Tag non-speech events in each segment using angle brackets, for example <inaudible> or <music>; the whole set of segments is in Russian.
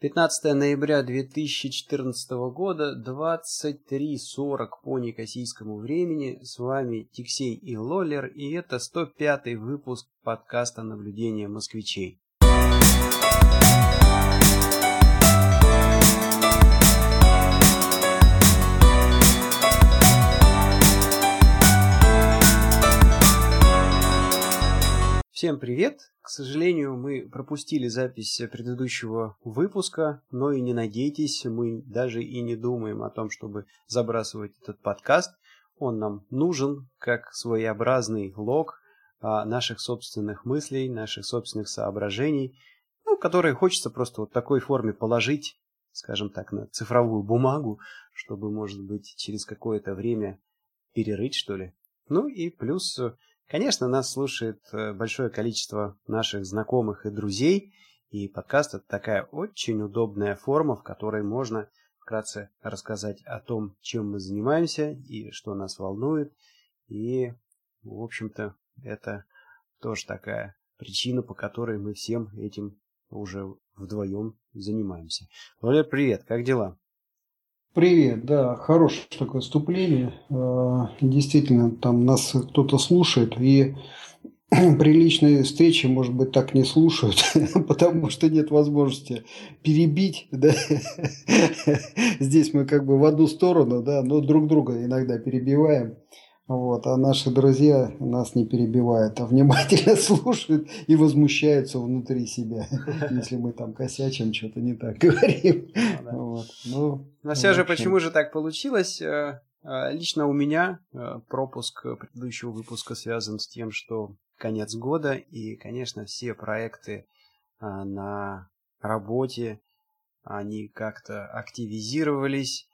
15 ноября 2014 года, 23.40 по некосийскому времени. С вами Тиксей и Лоллер, и это 105 выпуск подкаста «Наблюдение москвичей». Всем привет! К сожалению, мы пропустили запись предыдущего выпуска, но и не надейтесь, мы даже и не думаем о том, чтобы забрасывать этот подкаст. Он нам нужен как своеобразный лог а, наших собственных мыслей, наших собственных соображений, ну, которые хочется просто вот в такой форме положить, скажем так, на цифровую бумагу, чтобы, может быть, через какое-то время перерыть, что ли. Ну и плюс Конечно, нас слушает э, большое количество наших знакомых и друзей, и подкаст это такая очень удобная форма, в которой можно вкратце рассказать о том, чем мы занимаемся и что нас волнует. И, в общем-то, это тоже такая причина, по которой мы всем этим уже вдвоем занимаемся. Валер, привет, как дела? Привет, да, хорошее такое вступление. А, действительно, там нас кто-то слушает, и <clears throat> при личной встрече, может быть, так не слушают, <laughs> потому что нет возможности перебить. Да? <laughs> Здесь мы как бы в одну сторону, да, но друг друга иногда перебиваем. Вот, а наши друзья нас не перебивают, а внимательно <laughs> слушают и возмущаются внутри себя, <laughs> если мы там косячим, что-то не так говорим. Ну, вот. ну, Но все же, почему же так получилось? Э, э, лично у меня э, пропуск предыдущего выпуска связан с тем, что конец года, и, конечно, все проекты на работе, они как-то активизировались,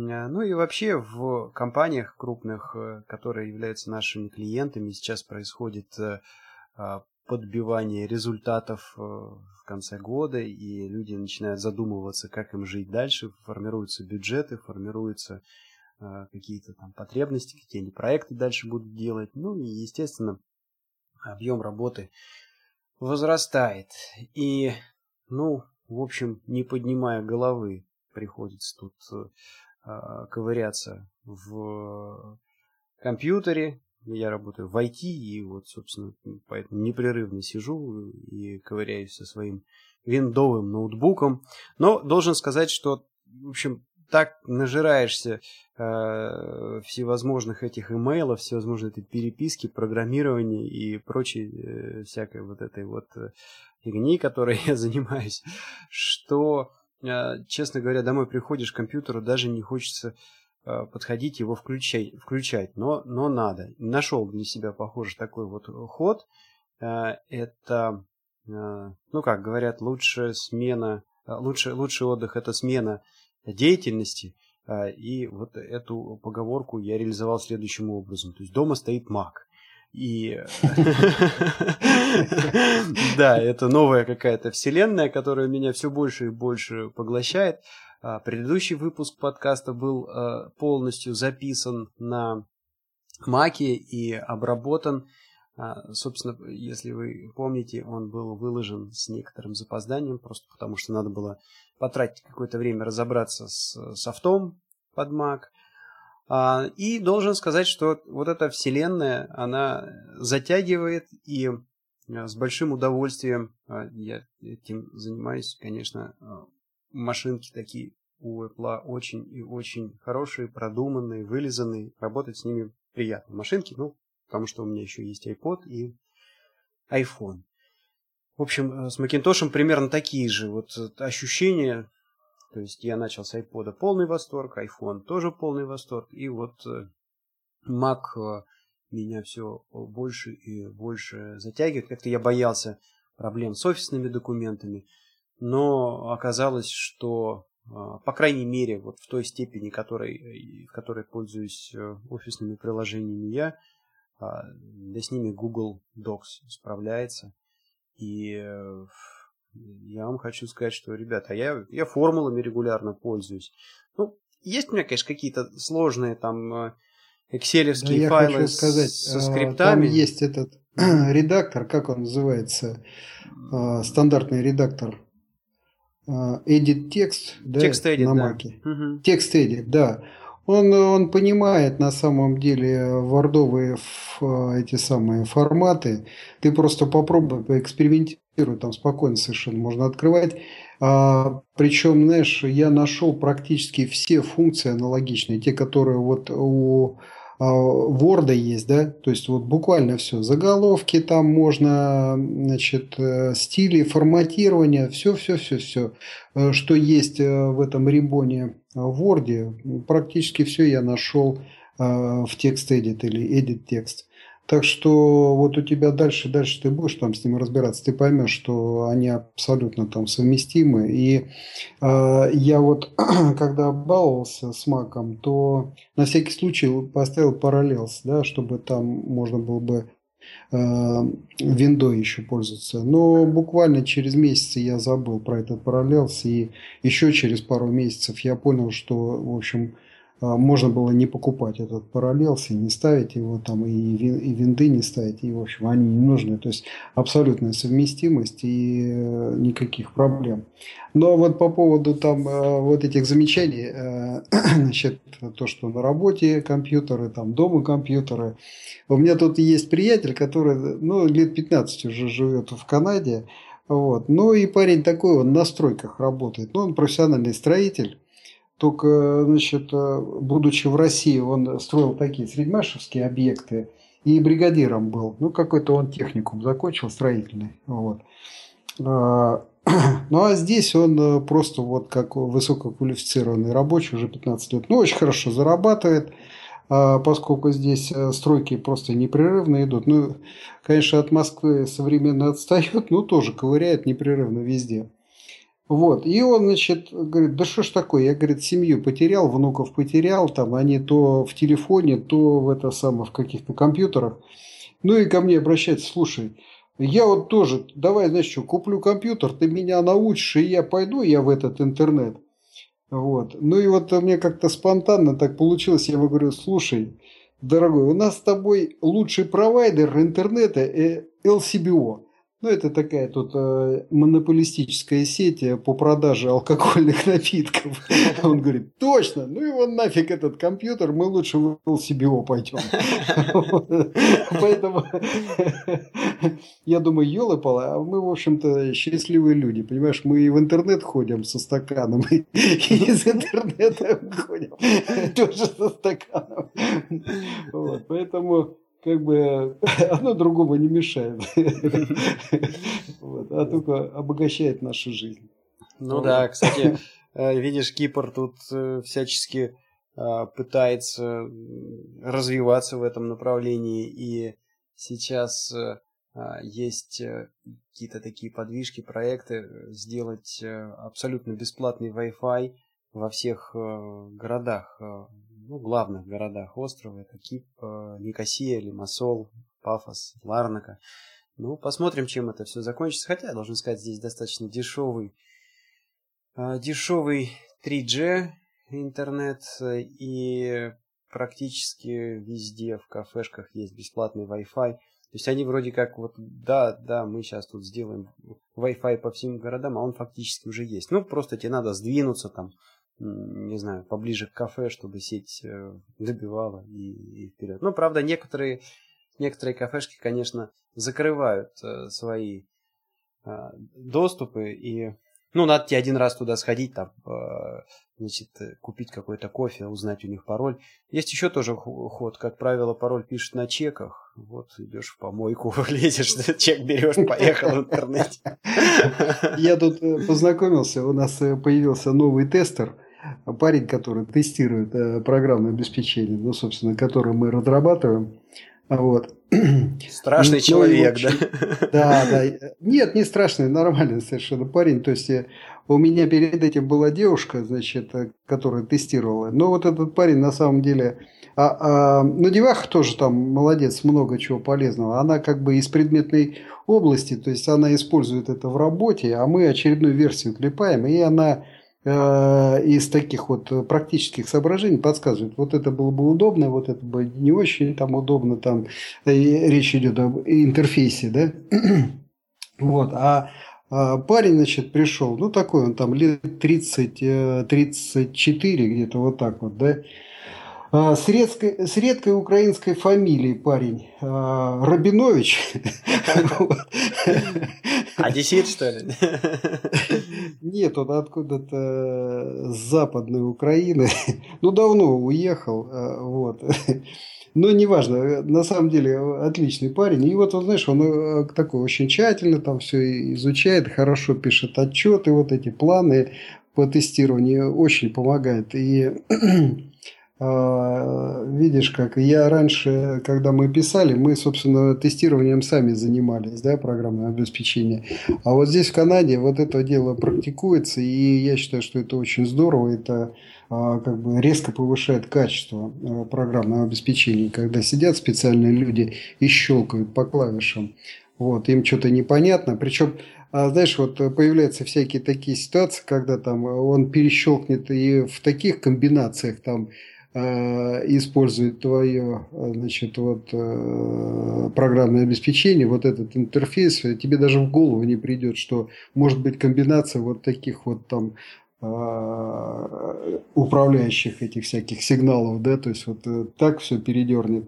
ну и вообще в компаниях крупных, э, которые являются нашими клиентами, сейчас происходит э, а, подбивание результатов в конце года, и люди начинают задумываться, как им жить дальше, формируются бюджеты, формируются какие-то там потребности, какие они проекты дальше будут делать. Ну и, естественно, объем работы возрастает. И, ну, в общем, не поднимая головы, приходится тут ковыряться в компьютере. Я работаю в IT, и вот, собственно, поэтому непрерывно сижу и ковыряюсь со своим виндовым ноутбуком. Но должен сказать, что, в общем, так нажираешься э, всевозможных этих имейлов, всевозможной этой переписки, программирования и прочей э, всякой вот этой вот э, фигни, которой <laughs> я занимаюсь, что а, честно говоря, домой приходишь к компьютеру, даже не хочется а, подходить его включай, включать, но, но надо. Нашел для себя, похоже, такой вот ход. А, это, ну как говорят, лучшая смена, лучший, лучший отдых – это смена деятельности. И вот эту поговорку я реализовал следующим образом. То есть дома стоит маг. И <laughs> да, это новая какая-то вселенная, которая меня все больше и больше поглощает. А, предыдущий выпуск подкаста был а, полностью записан на Маке и обработан. А, собственно, если вы помните, он был выложен с некоторым запозданием, просто потому что надо было потратить какое-то время разобраться с софтом под Mac. И должен сказать, что вот эта вселенная, она затягивает, и с большим удовольствием а, я этим занимаюсь. Конечно, машинки такие у Apple очень и очень хорошие, продуманные, вылизанные. Работать с ними приятно. Машинки, ну, потому что у меня еще есть iPod и iPhone. В общем, э, с Macintosh примерно такие же вот ощущения, то есть я начал с iPod полный восторг, iPhone тоже полный восторг. И вот э, Mac э, меня все больше и больше затягивает. Как-то я боялся проблем с офисными документами. Но оказалось, что, э, по крайней мере, вот в той степени, которой, в которой пользуюсь офисными приложениями я, да с ними Google Docs справляется. И я вам хочу сказать, что, ребята, я, я формулами регулярно пользуюсь. Ну, есть у меня, конечно, какие-то сложные там экселевские да, файлы хочу сказать, со скриптами. Там есть этот <clears throat> редактор, как он называется, стандартный редактор edit текст, да, текст edit, на да. Маке. Угу. Текст edit, да. Он, он понимает на самом деле вордовые эти самые форматы. Ты просто попробуй, поэкспериментируй, там спокойно совершенно можно открывать. А, причем, знаешь, я нашел практически все функции аналогичные, те, которые вот у а, Word есть, да, то есть вот буквально все, заголовки там можно, значит, э, стили, форматирование, все, все, все, все, э, что есть э, в этом рибоне в Word, практически все я нашел в текст edit или edit текст. Так что вот у тебя дальше, дальше ты будешь там с ним разбираться, ты поймешь, что они абсолютно там совместимы. И э, я вот, <clears throat> когда баловался с маком, то на всякий случай поставил параллелс, да, чтобы там можно было бы э, виндой еще пользоваться. Но буквально через месяц я забыл про этот параллелс, и еще через пару месяцев я понял, что, в общем, а, можно было не покупать этот параллелс и не ставить его там, и, и винды не ставить, и, в общем, они не нужны. То есть, абсолютная совместимость и э, никаких проблем. Но вот по поводу там э, вот этих замечаний, э, <clears throat> значит, то, что на работе компьютеры, там дома компьютеры. У меня тут есть приятель, который, ну, лет 15 уже живет в Канаде, вот. Ну и парень такой, он на стройках работает. Ну, он профессиональный строитель. Только, значит, э, будучи в России, он строил такие среднемашевские объекты и бригадиром был. Ну, какой-то он техникум закончил, строительный. Вот. А, <clears throat> ну, а здесь он э, просто вот как высококвалифицированный рабочий, уже 15 лет. Ну, очень хорошо зарабатывает, а, поскольку здесь э, стройки просто непрерывно идут. Ну, конечно, от Москвы современно отстает, но тоже ковыряет непрерывно везде. Вот. И он, значит, говорит, да что ж такое? Я, говорит, семью потерял, внуков потерял, там они то в телефоне, то в это самое, в каких-то компьютерах. Ну и ко мне обращается, слушай, я вот тоже, давай, знаешь что, куплю компьютер, ты меня научишь, и я пойду я в этот интернет. Вот. Ну и вот мне как-то спонтанно так получилось, я ему говорю, слушай, дорогой, у нас с тобой лучший провайдер интернета э, LCBO. Ну, это такая тут э, монополистическая сеть э, по продаже алкогольных <laughs> напитков. Он говорит, точно, ну его нафиг этот компьютер, мы лучше в LCBO пойдем. <laughs> Поэтому <laughs> я думаю, елы пала, а мы, в общем-то, счастливые люди, понимаешь, мы и в интернет ходим со стаканом, и из интернета ходим тоже со стаканом. Поэтому как бы <laughs> одно другому не мешает, <laughs> а только обогащает нашу жизнь. Ну да, кстати, э, видишь, Кипр тут э, всячески э, пытается развиваться в этом направлении, и сейчас есть какие-то такие подвижки, проекты сделать абсолютно бесплатный Wi-Fi во всех городах ну, главных городах острова. Это Кип, э, Никосия, Лимассол, Пафос, Ларнака. Ну, посмотрим, чем это все закончится. Хотя, должен сказать, здесь достаточно дешевый, э, дешевый 3G интернет и практически везде в кафешках есть бесплатный Wi-Fi. То есть они вроде как вот, да, да, мы сейчас тут сделаем Wi-Fi по всем городам, а он фактически уже есть. Ну, просто тебе надо сдвинуться там не знаю, поближе к кафе, чтобы сеть э, добивала и, и вперед. Ну, правда, некоторые, некоторые кафешки, конечно, закрывают э, свои э, доступы, и, ну, надо тебе один раз туда сходить, там, значит, купить какой-то кофе, узнать у них пароль. Есть еще тоже ход, как правило, пароль пишет на чеках, вот, идешь в помойку, <laughs> лезешь, чек берешь, поехал в интернете. Я тут познакомился, у нас появился новый тестер – парень, который тестирует э, программное обеспечение, ну, собственно, которое мы разрабатываем. Вот. Страшный ну, человек, да? Да, да. Нет, не страшный, нормальный совершенно парень. То есть э, у меня перед этим была девушка, значит, э, которая тестировала. Но вот этот парень на самом деле... А, а, ну, деваха тоже там молодец, много чего полезного. Она как бы из предметной области, то есть она использует это в работе, а мы очередную версию клепаем, и она из таких вот практических соображений подсказывает, вот это было бы удобно, вот это бы не очень там удобно, там и речь идет об интерфейсе, да, <clears throat> вот, а А парень, значит, пришел, ну такой он там лет 30, 34, э, где-то вот так вот, да. А, с, редкой, с редкой украинской фамилией парень. А, Рабинович. <laughs> <laughs> Одессит, что ли? <laughs> Он откуда-то с западной Украины. <laughs> Ну, давно уехал. А, вот. <laughs> Но неважно, на самом деле отличный парень. И вот, он, знаешь, он э, такой очень тщательно там все изучает, хорошо пишет отчеты, вот эти планы по тестированию очень помогает. И <clears throat> видишь, как я раньше, когда мы писали, мы, собственно, тестированием сами занимались, да, программное обеспечение. А вот здесь в Канаде вот это дело практикуется, и я считаю, что это очень здорово, это а, как бы резко повышает качество а, программного обеспечения, когда сидят специальные люди и щелкают по клавишам. Вот, им что-то непонятно. Причем, а, знаешь, вот появляются всякие такие ситуации, когда там он перещелкнет и в таких комбинациях там использует твое значит, вот, программное обеспечение, вот этот интерфейс, тебе даже в голову не придет, что может быть комбинация вот таких вот там управляющих этих всяких сигналов, да, то есть вот э, так все передернет.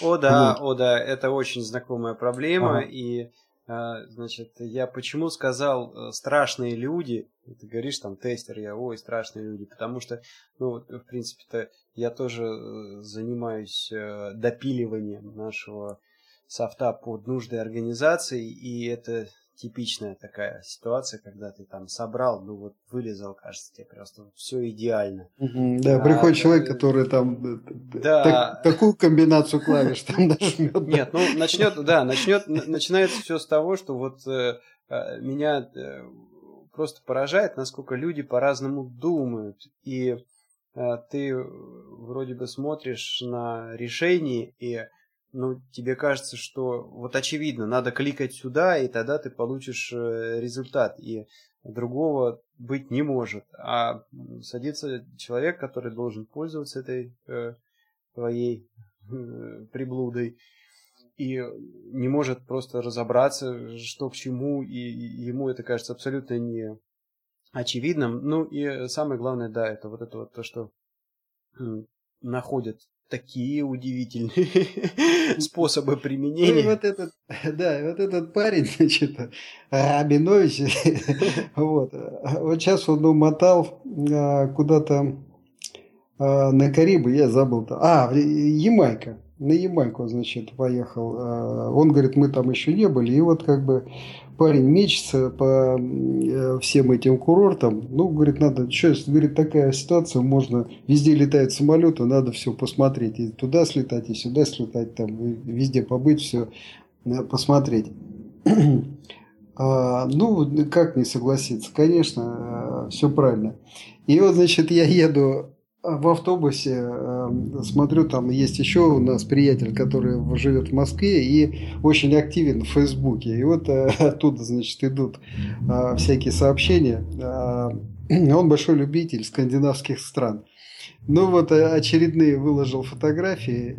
О да, вот. о да, это очень знакомая проблема, ага. и значит, я почему сказал э, страшные люди, ты говоришь там тестер, я, ой, страшные люди, потому что, ну, в принципе-то я тоже э, занимаюсь допиливанием нашего софта под нужды организации, и это типичная такая ситуация, когда ты там собрал, ну вот вылезал, кажется, тебе просто все идеально. да, а, приходит а, человек, который там да, так, такую комбинацию клавиш там <laughs> нажмет. Нет, ну начнет, да, начнет, начинается все с того, что вот э, э, меня э, просто поражает, насколько люди по-разному думают. И э, ты вроде бы смотришь на решение и ну, тебе кажется, что вот очевидно, надо кликать сюда, и тогда ты получишь э, результат. И другого быть не может. А садится человек, который должен пользоваться этой э, твоей э, приблудой, и не может просто разобраться, что к чему, и ему это кажется абсолютно не очевидным. Ну и самое главное, да, это вот это вот то, что находят такие удивительные <laughs> способы применения. И вот этот, да, вот этот парень, <laughs> значит, Рабинович, <laughs> вот, вот сейчас он умотал а, куда-то а, на Карибы, я забыл. А, Ямайка. На Ямайку, значит, поехал. А, он говорит, мы там еще не были. И вот как бы парень мечется по э, всем этим курортам. Ну, говорит, надо, сейчас, говорит, такая ситуация, можно, везде летают самолеты, надо все посмотреть. И туда слетать, и сюда слетать, там, и везде побыть, все э, посмотреть. <clears throat> а, ну, как не согласиться? Конечно, э, все правильно. И вот, значит, я еду в автобусе э, смотрю, там есть еще у нас приятель, который живет в Москве и очень активен в Фейсбуке. И вот э, <laughs> оттуда, значит, идут э, всякие сообщения. <clears throat> Он большой любитель скандинавских стран. Ну вот очередные выложил фотографии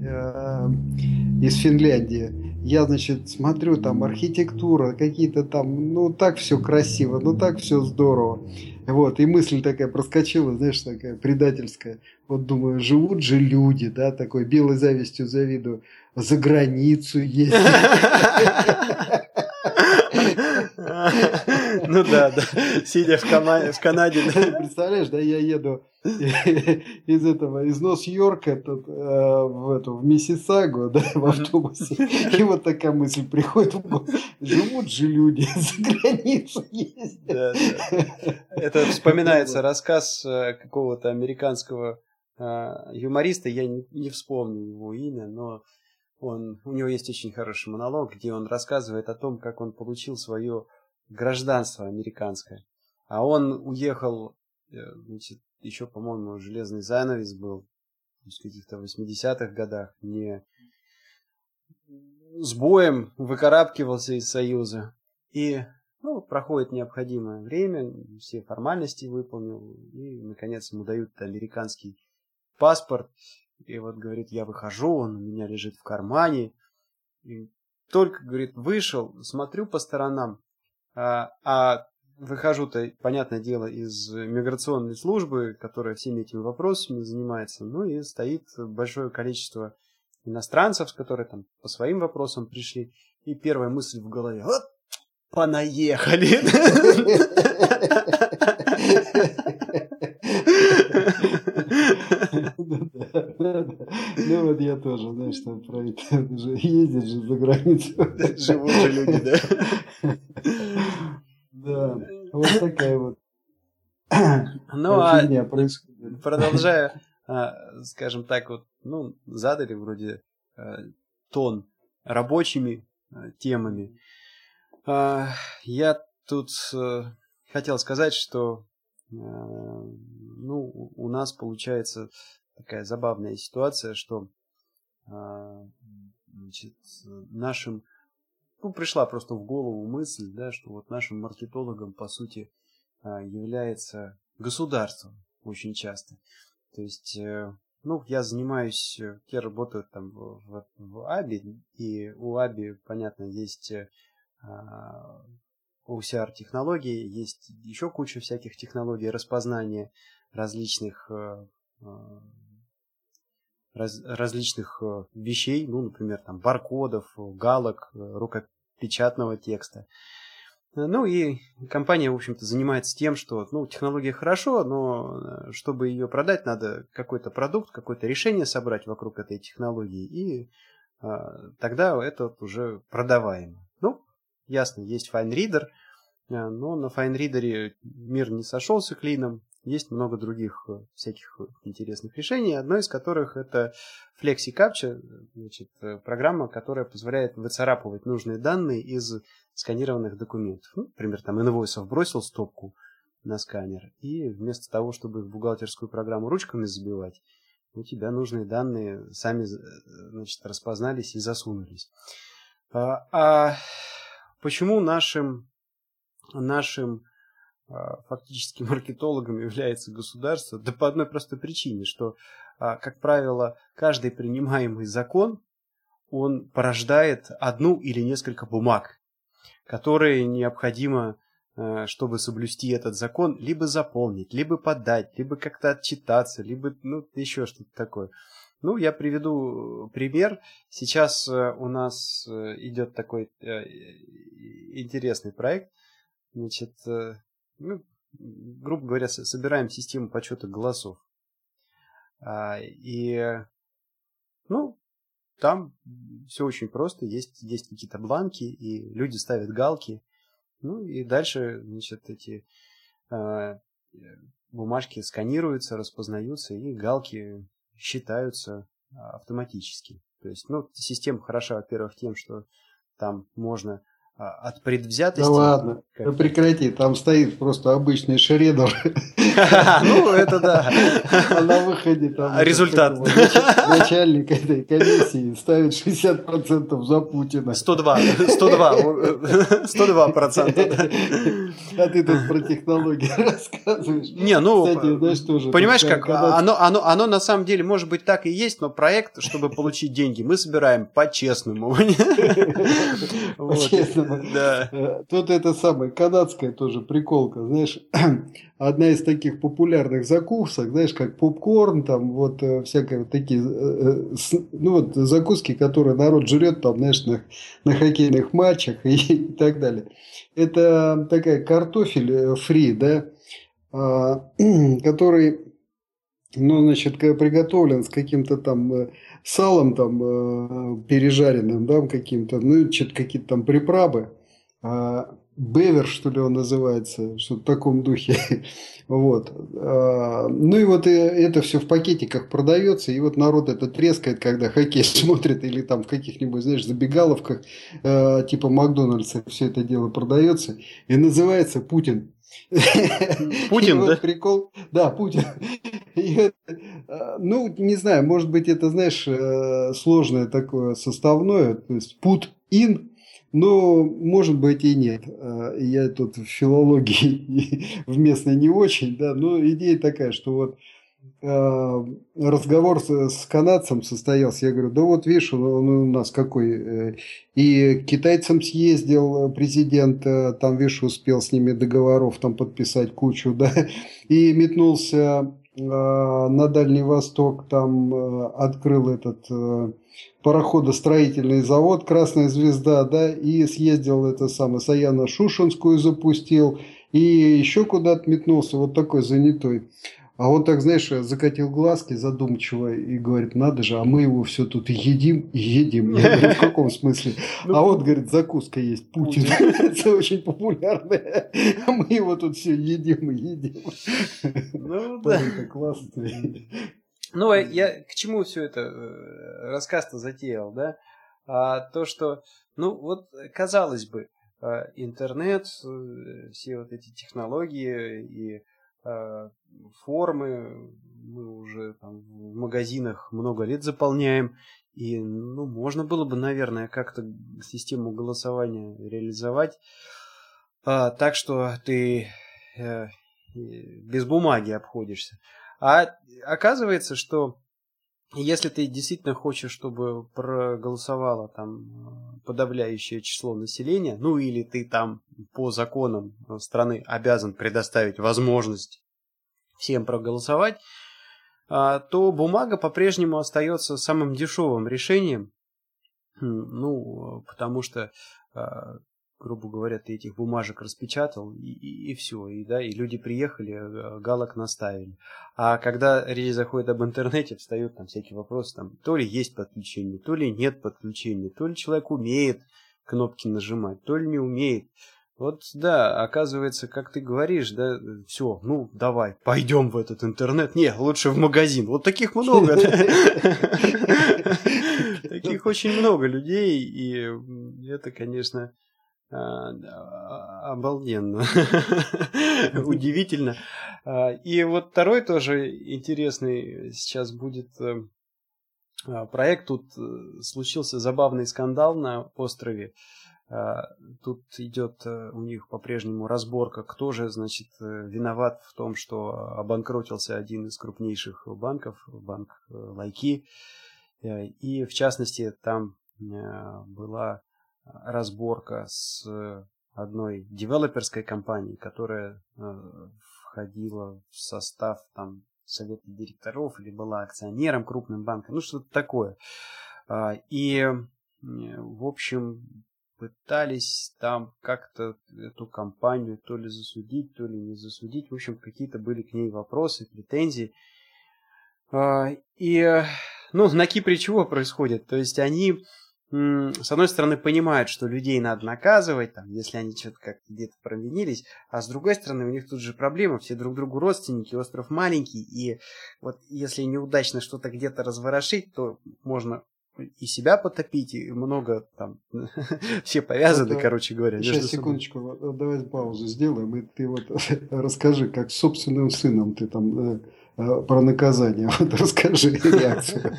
из Финляндии. Я, значит, смотрю, там архитектура, какие-то там, ну так все красиво, ну так все здорово. Вот, и мысль такая проскочила, знаешь, такая предательская. Вот думаю, живут же люди, да, такой белой завистью завидую, за границу ездят. <laughs> Ну да, да. Сидя в, Кама... в Канаде. Представляешь, да, я еду из этого, из Нос-Йорка тут, э, в, эту, в Миссисагу, да, в автобусе. И вот такая мысль приходит в голову. Живут же люди, <laughs> за границу ездят. Да, да. Это вспоминается рассказ э, какого-то американского э, юмориста, я не, не вспомню его имя, но он, у него есть очень хороший монолог, где он рассказывает о том, как он получил свое гражданство американское. А он уехал, э, значит, еще, по-моему, железный занавес был, в каких-то 80-х годах, не с боем выкарабкивался из Союза. И ну, проходит необходимое время, все формальности выполнил, и, наконец, ему дают американский паспорт. И вот, говорит, я выхожу, он у меня лежит в кармане. И только, говорит, вышел, смотрю по сторонам, а, а выхожу-то, понятное дело, из миграционной службы, которая всеми этими вопросами занимается, ну и стоит большое количество иностранцев, которые там по своим вопросам пришли, и первая мысль в голове, вот понаехали. Ну вот я тоже, знаешь, что про это ездят же за границу. Живут же люди, да? Вот такая вот <coughs> ну, а продолжая, <laughs> а, скажем так, вот, ну, задали вроде а, тон рабочими а, темами. Я тут э, хотел сказать, что ну, у нас получается такая забавная ситуация, что значит, нашим ну, пришла просто в голову мысль, да, что вот нашим маркетологам, по сути, а, является государством очень часто. То есть, э, ну, я занимаюсь, э, я работаю там в, в, АБИ, и у АБИ, понятно, есть э, а, OCR-технологии, есть еще куча всяких технологий распознания различных раз, различных э, вещей, ну, например, там, баркодов, галок, э, рукопечатного текста. Ну и компания, в общем-то, занимается тем, что ну, технология хорошо, но э, чтобы ее продать, надо какой-то продукт, какое-то решение собрать вокруг этой технологии, и э, тогда это уже продаваемо. Ну, ясно, есть FineReader, но на FineReader мир не сошелся клином, есть много других э, всяких э, интересных решений, одно из которых это FlexiCaptcha, значит, э, программа, которая позволяет выцарапывать нужные данные из сканированных документов. Ну, например, там инвойсов бросил стопку на сканер, и вместо того, чтобы в бухгалтерскую программу ручками забивать, у тебя нужные данные сами значит, распознались и засунулись. А, а почему нашим, нашим фактически <laughs> маркетологом является государство, да по одной простой причине, что, а, как правило, каждый принимаемый закон, он порождает одну или несколько бумаг, которые необходимо, а, чтобы соблюсти этот закон, либо заполнить, либо подать, либо как-то отчитаться, либо ну, еще что-то такое. Ну, я приведу пример. Сейчас у нас идет такой э, интересный проект. Значит, э, ну, грубо говоря, собираем систему подсчета голосов. А, и, ну, там все очень просто, есть, есть какие-то бланки, и люди ставят галки. Ну и дальше, значит, эти э, бумажки сканируются, распознаются, и галки считаются автоматически. То есть, ну, система хороша, во-первых, тем, что там можно а, от предвзятости. Да ладно, как... да прекрати, там стоит просто обычный шредер. <laughs> Ну, это да. А на выходе там... Результат. Начальник этой комиссии ставит 60% за Путина. 102, 102, 102 процента. А ты тут про технологии <laughs> рассказываешь. Не, ну, Кстати, знаешь, тоже, понимаешь, как оно, оно, оно на самом деле может быть так и есть, но проект, чтобы получить деньги, мы собираем по-честному. <laughs> По-честному. Да. Э, тут это самое, канадская тоже приколка, знаешь, <clears throat> одна из таких популярных закусок, знаешь, как попкорн, там вот э, всякие вот такие, э, ну вот закуски, которые народ жрет там, знаешь, на, на хоккейных матчах <laughs> и, и так далее. Это такая картофель фри, да, а, <clears throat> который, ну, значит, приготовлен с каким-то там салом там э, пережаренным, да, каким-то, ну, что-то какие-то там приправы. А, Бевер, что ли, он называется, что в таком духе. <laughs> вот. А, ну и вот это все в пакетиках продается, и вот народ это трескает, когда хоккей <laughs> смотрит, или там в каких-нибудь, знаешь, забегаловках, э, типа Макдональдса, все это дело продается, и называется Путин. <laughs> Путин, да? Прикол, да, Путин. И, ну, не знаю, может быть, это, знаешь, э, сложное такое составное, то есть пут-ин, но, может быть, и нет. Э, я тут в филологии <laughs> в местной не очень, да, но идея такая, что вот разговор с, канадцем состоялся. Я говорю, да вот видишь, он, у нас какой. Э, и к китайцам съездил президент, э, там, видишь, успел с ними договоров там подписать кучу, <laughs> да, и метнулся э, на Дальний Восток, там э, открыл этот э, пароходостроительный завод «Красная звезда», да, и съездил это самое, Саяно-Шушинскую запустил, и еще куда-то метнулся, вот такой занятой. А он так, знаешь, закатил глазки задумчиво и говорит, надо же, а мы его все тут едим и едим. Я говорю, в каком смысле? <laughs> Ну, а вот, говорит, закуска есть, Путин. <laughs> Это очень популярная. <laughs> А мы его тут все едим и едим. Ну, да. Это классно. Ну, я к чему все это э, рассказ-то затеял, да? А, то, что, ну, вот, казалось бы, а, интернет, э, все вот эти технологии и а, формы мы уже там в магазинах много лет заполняем. И ну, можно было бы, наверное, как-то систему голосования реализовать а, так, что ты э, без бумаги обходишься. А оказывается, что если ты действительно хочешь, чтобы проголосовало там подавляющее число населения, ну или ты там по законам страны обязан предоставить возможность всем проголосовать, а, то бумага по-прежнему остается самым дешевым решением. Хм, ну, потому что а, грубо говоря, ты этих бумажек распечатал, и, и, и все, и, да, и люди приехали, э, галок наставили. А когда речь заходит об интернете, встают там всякие вопросы, там, то ли есть подключение, то ли нет подключения, то ли человек умеет кнопки нажимать, то ли не умеет. Вот да, оказывается, как ты говоришь, да, все, ну давай, пойдем в этот интернет. Не, лучше в магазин. Вот таких много. <laughs> Таких очень много людей, и это, конечно, обалденно, <laughs> удивительно. А, и вот второй тоже интересный сейчас будет э, а, проект. Тут э, случился забавный скандал на острове. Тут идет э, у них по-прежнему разборка, кто же, значит, виноват в том, что обанкротился один из крупнейших банков, банк Лайки. И, в частности, там была разборка с одной девелоперской компанией, которая э, входила в состав там совета директоров или была акционером крупным банка, ну что-то такое. А, и, в общем, пытались там как-то эту компанию то ли засудить, то ли не засудить. В общем, какие-то были к ней вопросы, претензии. А, и, ну, на Кипре чего происходит? То есть они с одной стороны, понимают, что людей надо наказывать, там, если они что-то как-то где-то провинились, а с другой стороны, у них тут же проблема, все друг другу родственники, остров маленький, и вот если неудачно что-то где-то разворошить, то можно и себя потопить, и много там, <laughs> все повязаны, это, короче говоря. Сейчас, секундочку, давай паузу сделаем, и ты вот <laughs> расскажи, как с собственным сыном ты там Э, про наказание. <laughs> Вот расскажи реакцию <laughs>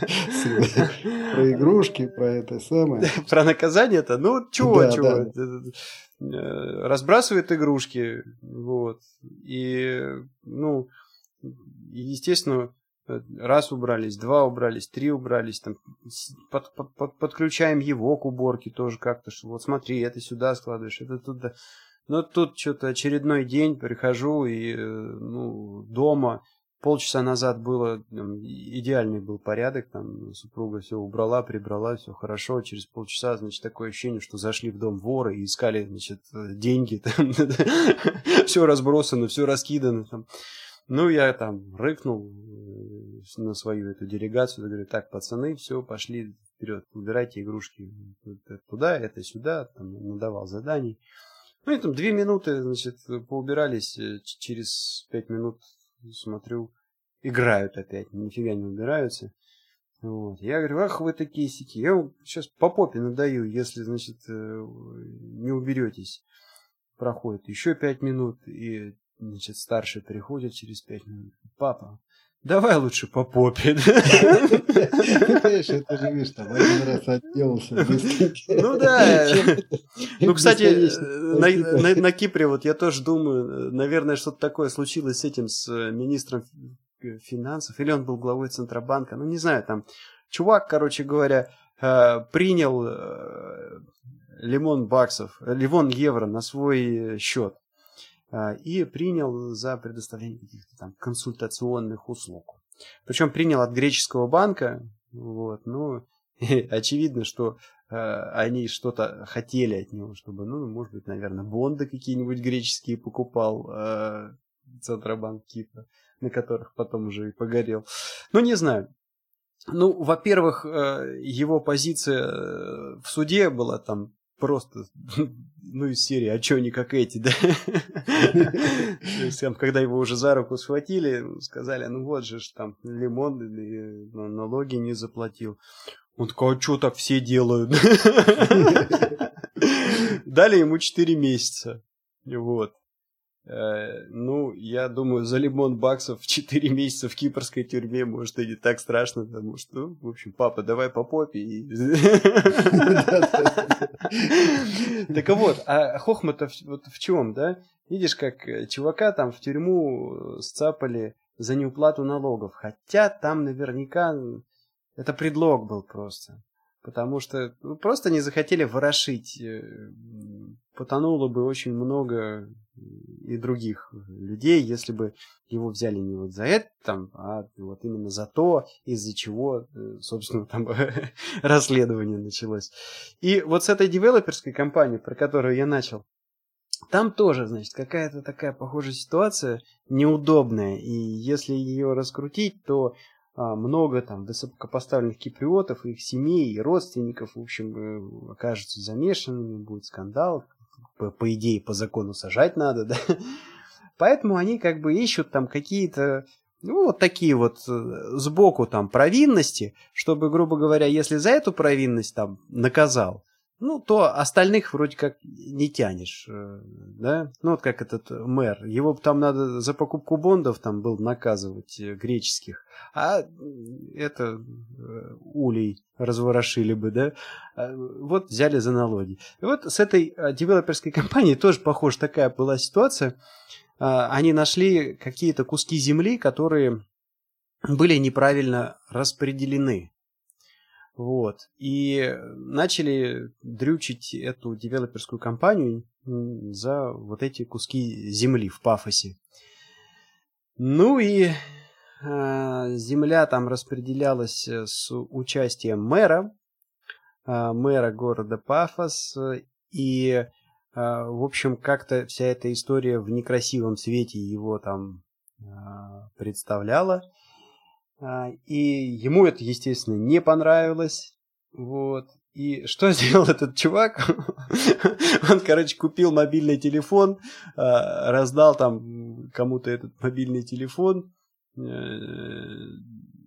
про игрушки, про это самое. <laughs> Про наказание-то? Ну, чего, чего? Э, разбрасывает игрушки, вот. И, ну, естественно, раз убрались, два убрались, три убрались, там, под, под, под, подключаем его к уборке тоже как-то, что вот смотри, это сюда складываешь, это туда. Но тут что-то очередной день прихожу и, э, ну, дома полчаса назад было идеальный был порядок, там супруга все убрала, прибрала, все хорошо. Через полчаса, значит, такое ощущение, что зашли в дом воры и искали, значит, деньги, <laughs> там, <laughs> все разбросано, все раскидано. Там. Ну, я там рыкнул э, на свою эту делегацию, говорю, так, пацаны, все, пошли вперед, убирайте игрушки туда, это сюда, там, надавал заданий. Ну, и там две минуты, значит, поубирались, э, через пять минут смотрю, играют опять, нифига не убираются. Вот. Я говорю, ах вы такие сики, я вам сейчас по попе надаю, если, значит, э, не уберетесь. Проходит еще пять минут, и, значит, старший приходит через пять минут. Папа, Давай лучше по попе. <laughs> Конечно, это же видишь, там один раз отделался. Ну да. Ну, кстати, на, Кипре вот я тоже думаю, наверное, что-то такое случилось с этим, с министром финансов, или он был главой Центробанка, ну не знаю, там чувак, короче говоря, э, принял э, лимон баксов, лимон евро на свой счет и принял за предоставление каких-то там консультационных услуг. Причем принял от греческого банка, вот, ну, <laughs> очевидно, что э, они что-то хотели от него, чтобы, ну, может быть, наверное, бонды какие-нибудь греческие покупал э, Центробанк Кипра, на которых потом уже и погорел. Ну, не знаю. Ну, во-первых, его позиция э, в суде была там просто, <laughs> ну, из серии «А чё не как эти», <laughs> да? То есть, там, когда его уже за руку схватили, сказали, ну вот же там лимон ну, налоги не заплатил. Он такой, а что так все делают? <laughs> Дали ему 4 месяца. Вот. Э, ну, я думаю, за лимон баксов 4 месяца в кипрской тюрьме, может, и не так страшно, потому что, ну, в общем, папа, давай по попе. <laughs> Так вот, а хохма-то в чем, да? Видишь, как э, чувака там в тюрьму сцапали за неуплату налогов, хотя там наверняка это предлог был просто потому что ну, просто не захотели ворошить. Э, потонуло бы очень много и других людей, если бы его взяли не вот за это, там, а вот именно за то, из-за чего, э, собственно, там <laughs> расследование началось. И вот с этой девелоперской компанией, про которую я начал, там тоже, значит, какая-то такая похожая ситуация неудобная, и если ее раскрутить, то много там высокопоставленных киприотов, их семей и родственников, в общем, э, окажутся замешанными, будет скандал, по, по идее, по закону сажать надо, <laughs> да. Поэтому они как бы ищут там какие-то, ну, вот такие вот э, сбоку там провинности, чтобы, грубо говоря, если за эту провинность там наказал, ну, то остальных вроде как не тянешь, э, да? Ну, вот как этот мэр. Его там надо за покупку бондов там был наказывать э, греческих, а это э, улей разворошили бы, да? А, вот взяли за налоги. И вот с этой девелоперской <laughs> компанией тоже, похоже, такая была ситуация. А, они нашли какие-то куски земли, которые были неправильно распределены. Вот. И начали дрючить эту девелоперскую компанию за вот эти куски земли в пафосе. Ну и э, земля там распределялась с участием мэра, э, мэра города Пафос. И, э, в общем, как-то вся эта история в некрасивом свете его там э, представляла. А, и ему это, естественно, не понравилось. Вот. И что <laughs> сделал этот чувак? <laughs> Он, короче, купил мобильный телефон, а, раздал там кому-то этот мобильный телефон э,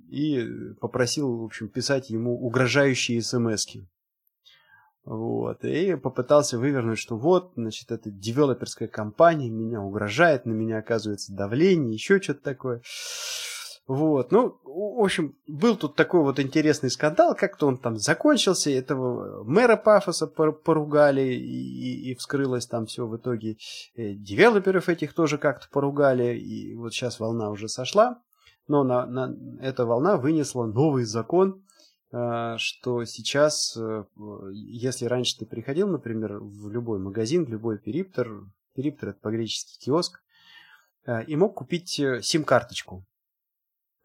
и попросил, в общем, писать ему угрожающие смс -ки. Вот. И попытался вывернуть, что вот, значит, эта девелоперская компания меня угрожает, на меня оказывается давление, еще что-то такое. Вот, ну, в общем, был тут такой вот интересный скандал, как-то он там закончился, этого мэра Пафоса поругали, и, и вскрылось там все в итоге. Э, девелоперов этих тоже как-то поругали, и вот сейчас волна уже сошла, но на, на, эта волна вынесла новый закон, э, что сейчас, э, если раньше ты приходил, например, в любой магазин, в любой периптер, периптер это по-гречески киоск, и мог купить сим-карточку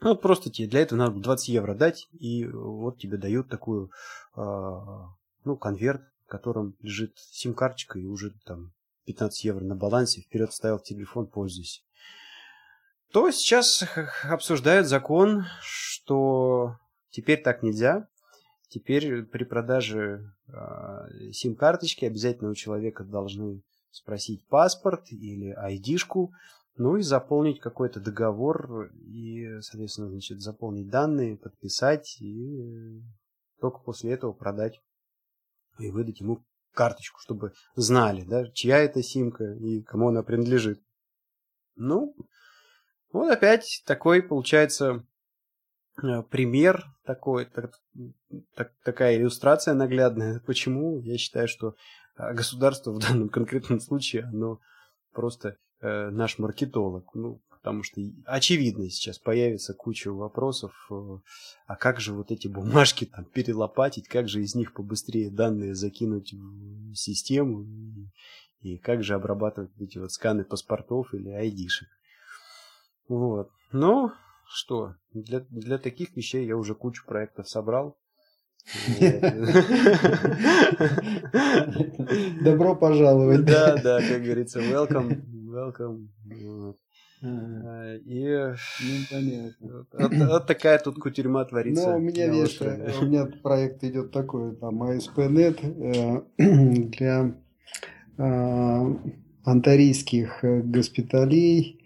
ну, просто тебе для этого надо 20 евро дать, и вот тебе дают такую, э, ну, конверт, в котором лежит сим-карточка, и уже там 15 евро на балансе, вперед вставил в телефон, пользуйся. То сейчас обсуждают закон, что теперь так нельзя. Теперь при продаже э, сим-карточки обязательно у человека должны спросить паспорт или айдишку, ну и заполнить какой-то договор и, соответственно, значит, заполнить данные, подписать и только после этого продать и выдать ему карточку, чтобы знали, да, чья это симка и кому она принадлежит. Ну, вот опять такой получается э, пример такой, так, так, такая иллюстрация наглядная. Почему я считаю, что э, государство в данном конкретном случае, оно просто э, наш маркетолог. Ну, потому что очевидно сейчас появится куча вопросов, э, а как же вот эти бумажки там перелопатить, как же из них побыстрее данные закинуть в систему, и как же обрабатывать эти вот сканы паспортов или айдишек. Вот. Но что, для, для таких вещей я уже кучу проектов собрал. <laughs> Добро пожаловать. Да, да, как говорится, welcome, welcome. А, и ну, вот, вот такая тут кутерьма творится. Ну, у меня, видишь, у меня проект идет такой, там, ASP.NET э, <clears throat> для э, антарийских госпиталей,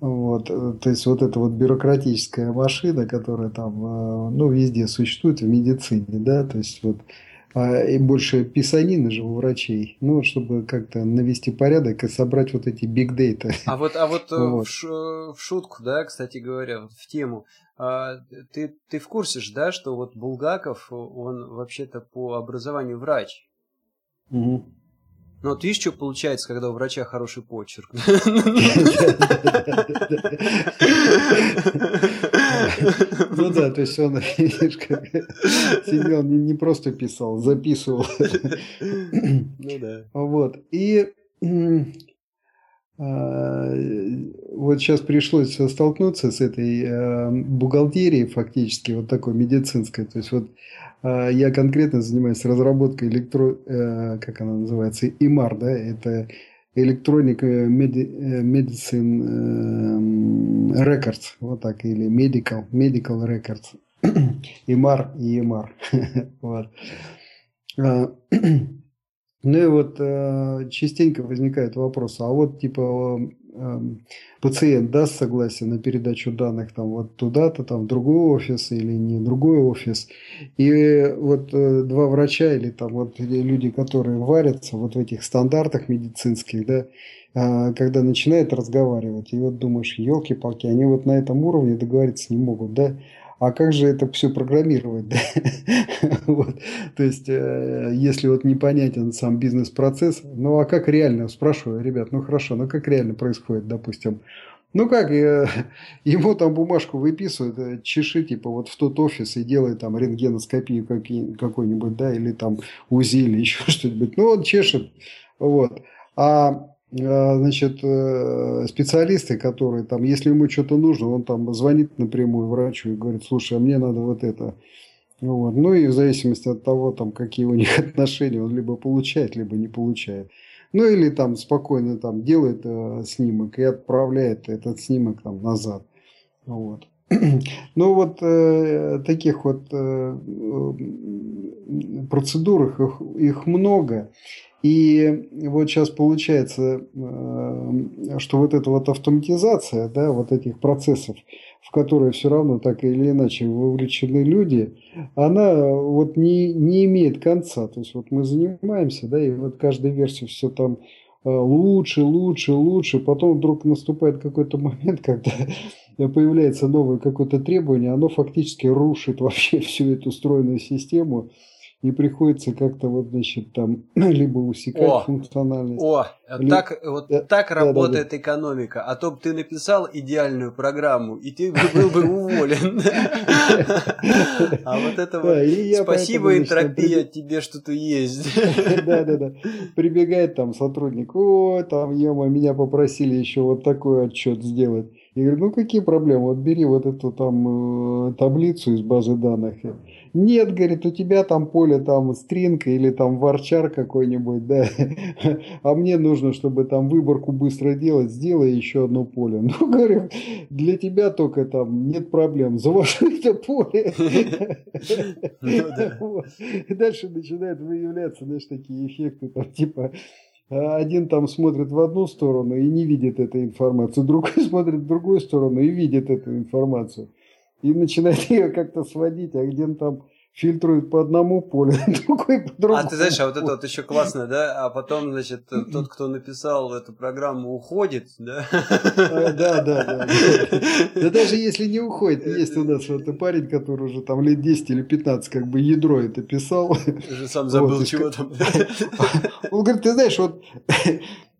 вот, э, то есть вот эта вот бюрократическая машина, которая там, э, ну, везде существует в медицине, да, то есть вот а, и больше писанины же у врачей, ну, чтобы как-то навести порядок и собрать вот эти биг дейта. А вот, а вот, э, <laughs> вот. В, в шутку, да, кстати говоря, в тему, а, ты, ты в курсе же, да, что вот Булгаков, он вообще-то по образованию врач? Угу. Ну видишь, что получается, когда у врача хороший почерк. <laughs> <laughs> Ну да, то есть он, <laughs> сидел, не просто писал, записывал. Ну да. Вот. И а, вот сейчас пришлось столкнуться с этой э, бухгалтерией фактически, вот такой медицинской. То есть вот а, я конкретно занимаюсь разработкой электро... Э, как она называется? ИМАР, да? Это Electronic Medicine Records, вот так, или Medical, Medical Records. ИМАР и ИМАР. <laughs> вот. А, <clears throat> ну и вот э, частенько возникает вопрос, а вот типа пациент даст согласие на передачу данных там вот туда-то, там в другой офис или не другой офис. И вот э, два врача или там вот люди, которые варятся вот в этих стандартах медицинских, да, э, когда начинают разговаривать, и вот думаешь, елки-палки, они вот на этом уровне договориться не могут, да, а как же это все программировать? Да? <laughs> То есть, э, если вот непонятен сам бизнес-процесс, ну а как реально, спрашиваю, ребят, ну хорошо, ну как реально происходит, допустим, ну как, э, <laughs> ему там бумажку выписывают, э, чеши типа вот в тот офис и делай там рентгеноскопию какой-нибудь, да, или там УЗИ или <laughs> еще что-нибудь. Ну он чешет, вот. А, значит, э, специалисты, которые там, если ему что-то нужно, он там звонит напрямую врачу и говорит, слушай, а мне надо вот это. Вот. Ну и в зависимости от того, там, какие у них <laughs> отношения, он либо получает, либо не получает. Ну или там спокойно там делает э, снимок и отправляет этот снимок там назад. Вот. <clears throat> Ну вот э, таких вот э, процедур их, их много. И вот сейчас получается, э, что вот эта вот автоматизация, да, вот этих процессов, в которые все равно так или иначе вовлечены люди, она вот не, не имеет конца. То есть вот мы занимаемся, да, и вот каждая версия все там э, лучше, лучше, лучше. Потом вдруг наступает какой-то момент, <laughs> когда появляется новое какое-то требование, оно фактически рушит вообще всю эту стройную систему и приходится как-то вот, значит, там <clears throat> либо усекать о, функциональность. О, либо... так, вот да, так да, работает да, да. экономика. А то бы ты написал идеальную программу, и ты был бы уволен. <laughs> А вот это вот спасибо, энтропия, тебе что-то есть. <laughs> Да, да, да. Прибегает там сотрудник, о, там, ема, меня попросили еще вот такой отчет сделать. Я говорю, ну какие проблемы, вот бери вот эту там э, таблицу из базы данных. Нет, говорит, у тебя там поле там стринг или там варчар какой-нибудь, да, а мне нужно, чтобы там выборку быстро делать, сделай еще одно поле. Ну, <laughs> говорю, для тебя только там нет проблем, завожу это поле. <laughs> Ну дальше начинают выявляться, знаешь, такие эффекты, там типа а один там смотрит в одну сторону и не видит этой информации, другой <laughs> смотрит в другую сторону и видит эту информацию. И начинает <laughs> ее как-то сводить, а где он там фильтрует по одному полю, <laughs> другой по другому. А ты знаешь, а вот это вот еще классно, да? А потом, значит, тот, кто написал эту программу, уходит, да? А, да, да, да. Да даже если не уходит, есть у нас вот парень, который уже там лет 10 или 15 как бы ядро это писал. Уже сам забыл, чего там. <laughs> Он говорит, ты знаешь, вот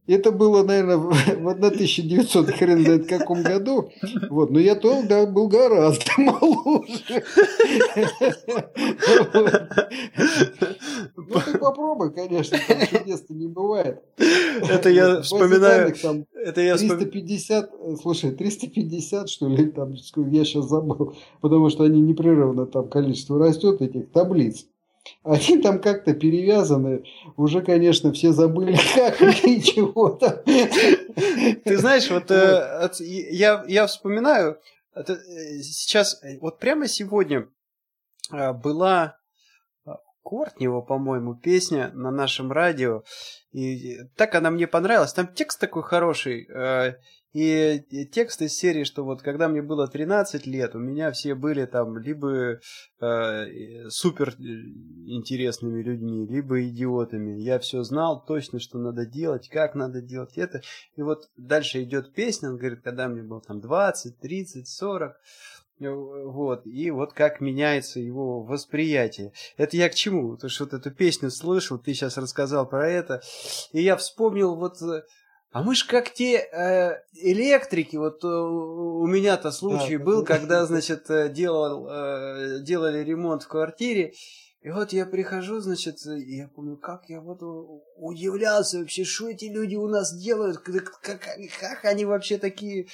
Это было, наверное, в 1900 хрен знает каком году. Вот, но я тогда был гораздо <laughs> моложе. Ну, ты попробуй, конечно, там чудес не бывает. Это я вспоминаю... Это я 350, слушай, 350, что ли, там, я сейчас забыл, потому что они непрерывно там количество растет, этих таблиц. Они там как-то перевязаны. Уже, конечно, все забыли, <laughs> как и чего там. Ты знаешь, вот э, я, я вспоминаю, это, э, сейчас, э, вот прямо сегодня была Кортнева, по-моему, песня на нашем радио. И так она мне понравилась. Там текст такой хороший. И текст из серии, что вот когда мне было 13 лет, у меня все были там либо э, супер интересными людьми, либо идиотами. Я все знал точно, что надо делать, как надо делать это. И вот дальше идет песня, он говорит, когда мне было там 20, 30, 40. Вот, и вот как меняется его восприятие. Это я к чему? Потому что вот эту песню слышал, ты сейчас рассказал про это, и я вспомнил вот э, а мы ж как те э, электрики, вот э, у меня-то случай да, был, <laughs> когда, значит, э, делал, э, делали ремонт в квартире, и вот я прихожу, значит, и я помню, как я вот удивлялся вообще, что эти люди у нас делают, как, как, как они вообще такие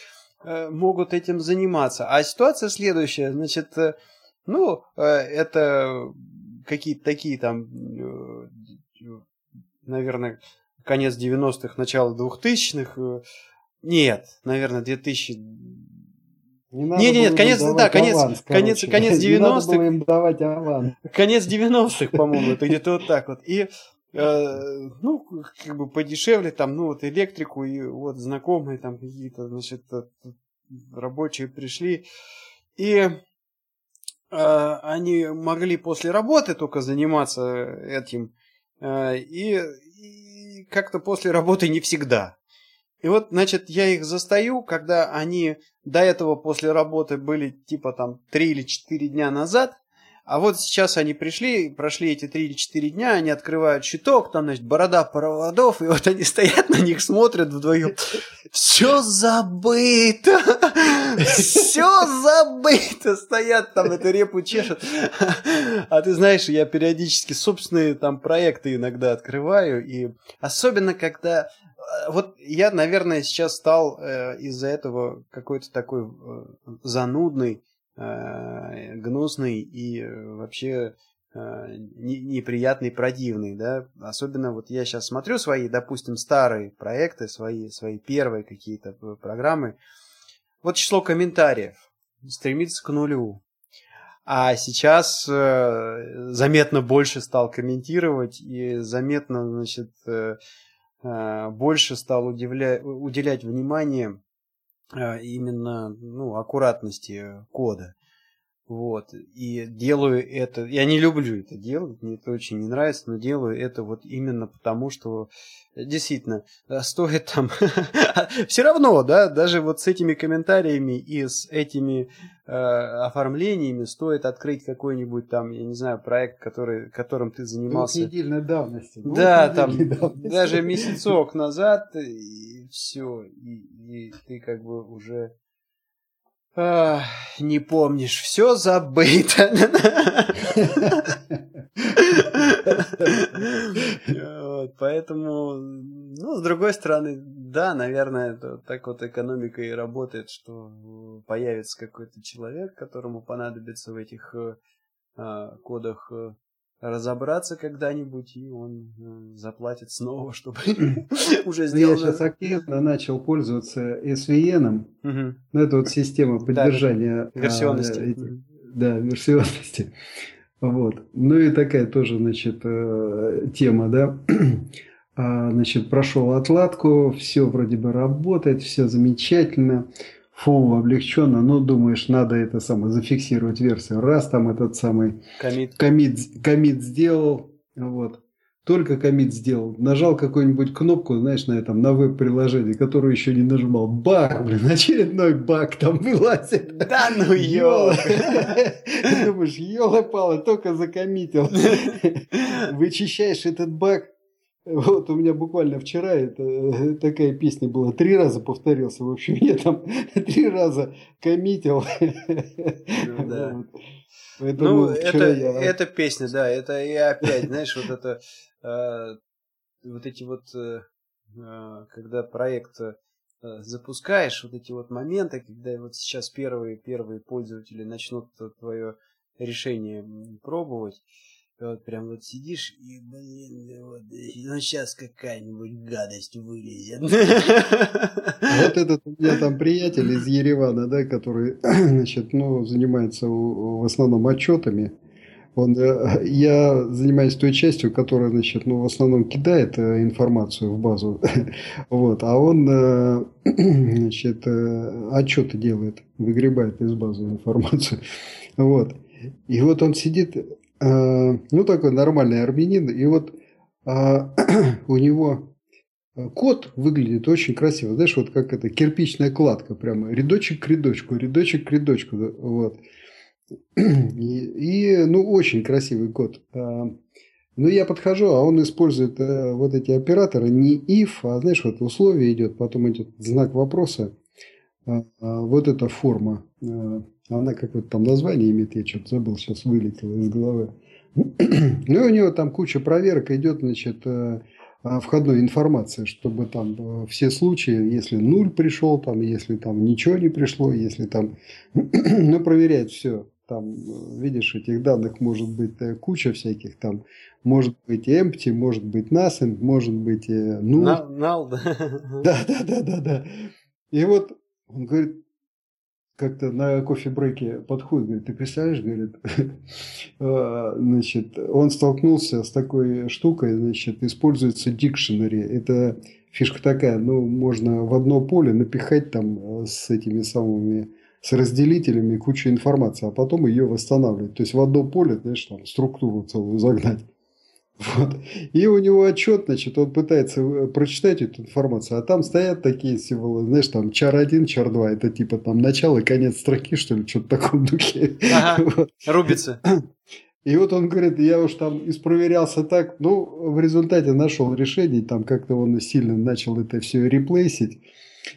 э, могут этим заниматься. А ситуация следующая, значит, э, ну, э, это какие-то такие там, э, наверное, конец 90-х, начало 2000-х. Э, нет, наверное, 2000... Не надо нет, нет, конец, да, конец, аванс, конец, конец 90-х. <laughs> Не им давать аванс. Конец 90-х, по-моему, это <laughs> где-то вот так вот. И, э, ну, как бы подешевле, там, ну, вот электрику, и вот знакомые там какие-то, значит, э, рабочие пришли. И э, они могли после работы только заниматься этим. Э, и, как-то после работы не всегда. И вот, значит, я их застаю, когда они до этого после работы были типа там 3 или 4 дня назад, а вот сейчас они пришли, прошли эти 3 или 4 дня, они открывают щиток, там, значит, борода проводов, и вот они <laughs> стоят на них, смотрят вдвоем. Все забыто! Все забыто! Стоят там, эту репу чешут. А ты знаешь, я периодически собственные там проекты иногда открываю, и особенно когда э, вот я, наверное, сейчас стал э, из-за этого какой-то такой э, занудный, гнусный и э, вообще э, неприятный, противный, да. Особенно вот я сейчас смотрю свои, допустим, старые проекты, свои, свои первые какие-то программы. Вот число комментариев стремится к нулю. А сейчас э, заметно больше стал комментировать и заметно, значит, э, э, больше стал удивля... уделять внимание Э, именно ну, аккуратности кода. Вот. И делаю это... Я не люблю это делать, мне это очень не нравится, но делаю это вот именно потому, что действительно э, стоит там... <laughs> Все равно, да, даже вот с этими комментариями и с этими э, оформлениями стоит открыть какой-нибудь там, я не знаю, проект, который, которым ты занимался. Двухнедельной давности. Да, там давности. даже месяцок назад, и все, и, и ты как бы уже Не помнишь, все забыто. Поэтому, ну, с другой стороны, да, наверное, это так вот экономика и работает, что появится какой-то человек, которому понадобится в этих э, а, кодах э, разобраться когда-нибудь, и он э, заплатит снова, чтобы <coughs> <laughs> уже сделать. Я сейчас активно начал пользоваться SVN. Ну, это вот система поддержания версионности. А, эти, да, версионности. Вот. Ну и такая тоже, значит, э, тема, да. А, значит, прошел отладку, все вроде бы работает, все замечательно фу, облегченно, но думаешь, надо это самое зафиксировать версию. Раз там этот самый комит, комит, комит сделал, вот, только комит сделал, нажал какую-нибудь кнопку, знаешь, на этом, на веб-приложении, которую еще не нажимал, бак, блин, очередной баг там вылазит. Да ну ё! Думаешь, ёлы-палы, только закоммитил. <laughs> Вычищаешь этот баг, Вот у меня буквально вчера это, э, такая песня была, три раза повторился. В общем, <laughs> я там три раза коммитил. Ну, да. ну это, я... это песня, да, это и опять, знаешь, вот это, э, вот эти вот, э, э когда проект э, запускаешь, вот эти вот моменты, когда вот сейчас первые, первые пользователи начнут твое решение пробовать, вот прям вот сидишь и, блин, вот, ну сейчас какая-нибудь гадость вылезет. Вот этот у меня там приятель из Еревана, да, который, <clears throat> значит, ну, занимается в основном отчетами. Он, э, я занимаюсь той частью, которая, значит, ну, в основном кидает э, информацию в базу, <laughs> вот, а он, э, <clears throat> значит, отчеты делает, выгребает из базы информацию, <laughs> вот. И вот он сидит, ну, такой нормальный армянин. И вот а, <clears throat> у него э, код выглядит очень красиво. Знаешь, вот как это кирпичная кладка, прямо рядочек к рядочку, рядочек к рядочку. Вот. <clears throat> И, и ну, очень красивый код. А, ну, я подхожу, а он использует э, вот эти операторы не if, а, знаешь, вот условие идет, потом идет знак вопроса. А, а, вот эта форма. А, она какое-то там название имеет, я что-то забыл, сейчас вылетело из головы. <clears throat> Ну, и у него там куча проверок идет, значит, э, входной информации, чтобы там э, все случаи, если нуль пришел, там, если там ничего не пришло, если там, <clears throat> ну, проверяет все. Там, э, видишь, этих данных может быть куча всяких, там, может быть empty, может быть nothing, может быть null. Null, да. <laughs> Да, да, да, да, да. И вот он говорит, как-то на кофе-брейке подходит, говорит, ты представляешь, говорит, <laughs> а, значит, он столкнулся с такой штукой, значит, используется дикшенери. Это фишка такая, ну, можно в одно поле напихать там а, с этими самыми, с разделителями кучу информации, а потом ее восстанавливать. То есть в одно поле, знаешь, там структуру целую загнать. Вот. И у него отчет, значит, он пытается э, прочитать эту информацию, а там стоят такие символы, знаешь, там чар 1, чар 2, это типа там начало, конец строки, что ли, что-то в таком духе. Ага, <laughs> вот. рубится. И вот он говорит, я уж там испроверялся так, ну, в результате нашел решение, там как-то он сильно начал это все реплейсить,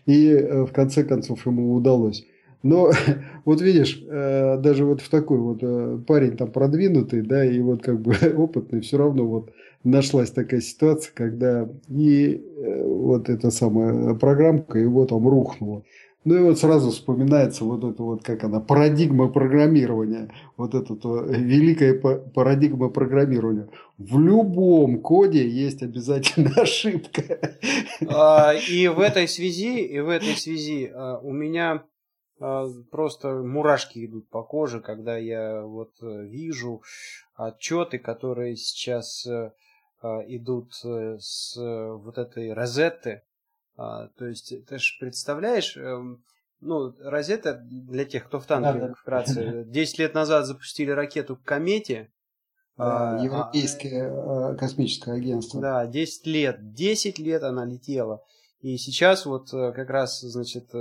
и э, в конце концов ему удалось. Но <laughs> вот видишь, э, даже вот в такой вот э, парень там продвинутый, да, и вот как бы <laughs> опытный, все равно вот нашлась такая ситуация, когда и э, вот эта самая программка его там рухнула. Ну и вот сразу вспоминается вот это вот, как она, парадигма программирования. Вот эта великая парадигма программирования. В любом коде есть обязательно <laughs> ошибка. А, и в этой связи, и в этой связи а, у меня просто мурашки идут по коже, когда я вот э, вижу отчеты, которые сейчас э, а, идут э, с вот этой розетты. А, то есть, ты же представляешь, эм, ну, розетта, для тех, кто в танке, да, да. вкратце, <laughs> 10 лет назад запустили ракету к комете. Да, Европейское космическое агентство. Да, 10 лет. 10 лет она летела. И сейчас вот как раз, значит,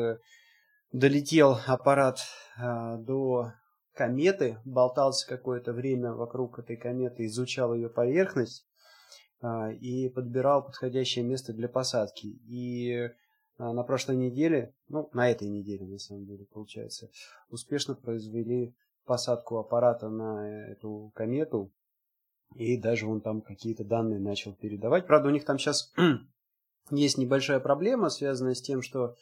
долетел аппарат а, до кометы, болтался какое-то время вокруг этой кометы, изучал ее поверхность а, и подбирал подходящее место для посадки. И а, на прошлой неделе, ну, на этой неделе, на самом деле, получается, успешно произвели посадку аппарата на эту комету, и даже он там какие-то данные начал передавать. Правда, у них там сейчас <clears throat> есть небольшая проблема, связанная с тем, что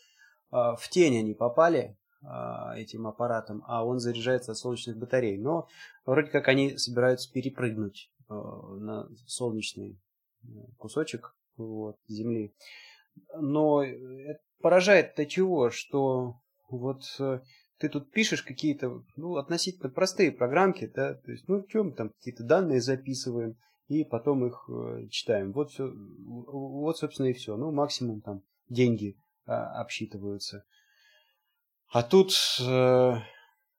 в тень они попали а, этим аппаратом, а он заряжается от солнечных батарей. Но вроде как они собираются перепрыгнуть а, на солнечный э, кусочек вот, Земли. Но поражает-то чего, что вот э, ты тут пишешь какие-то ну, относительно простые программки, да, то есть, ну, в чем там какие-то данные записываем, и потом их э, читаем. Вот все, вот, собственно, и все. Ну, максимум там деньги а, обсчитываются. А тут э,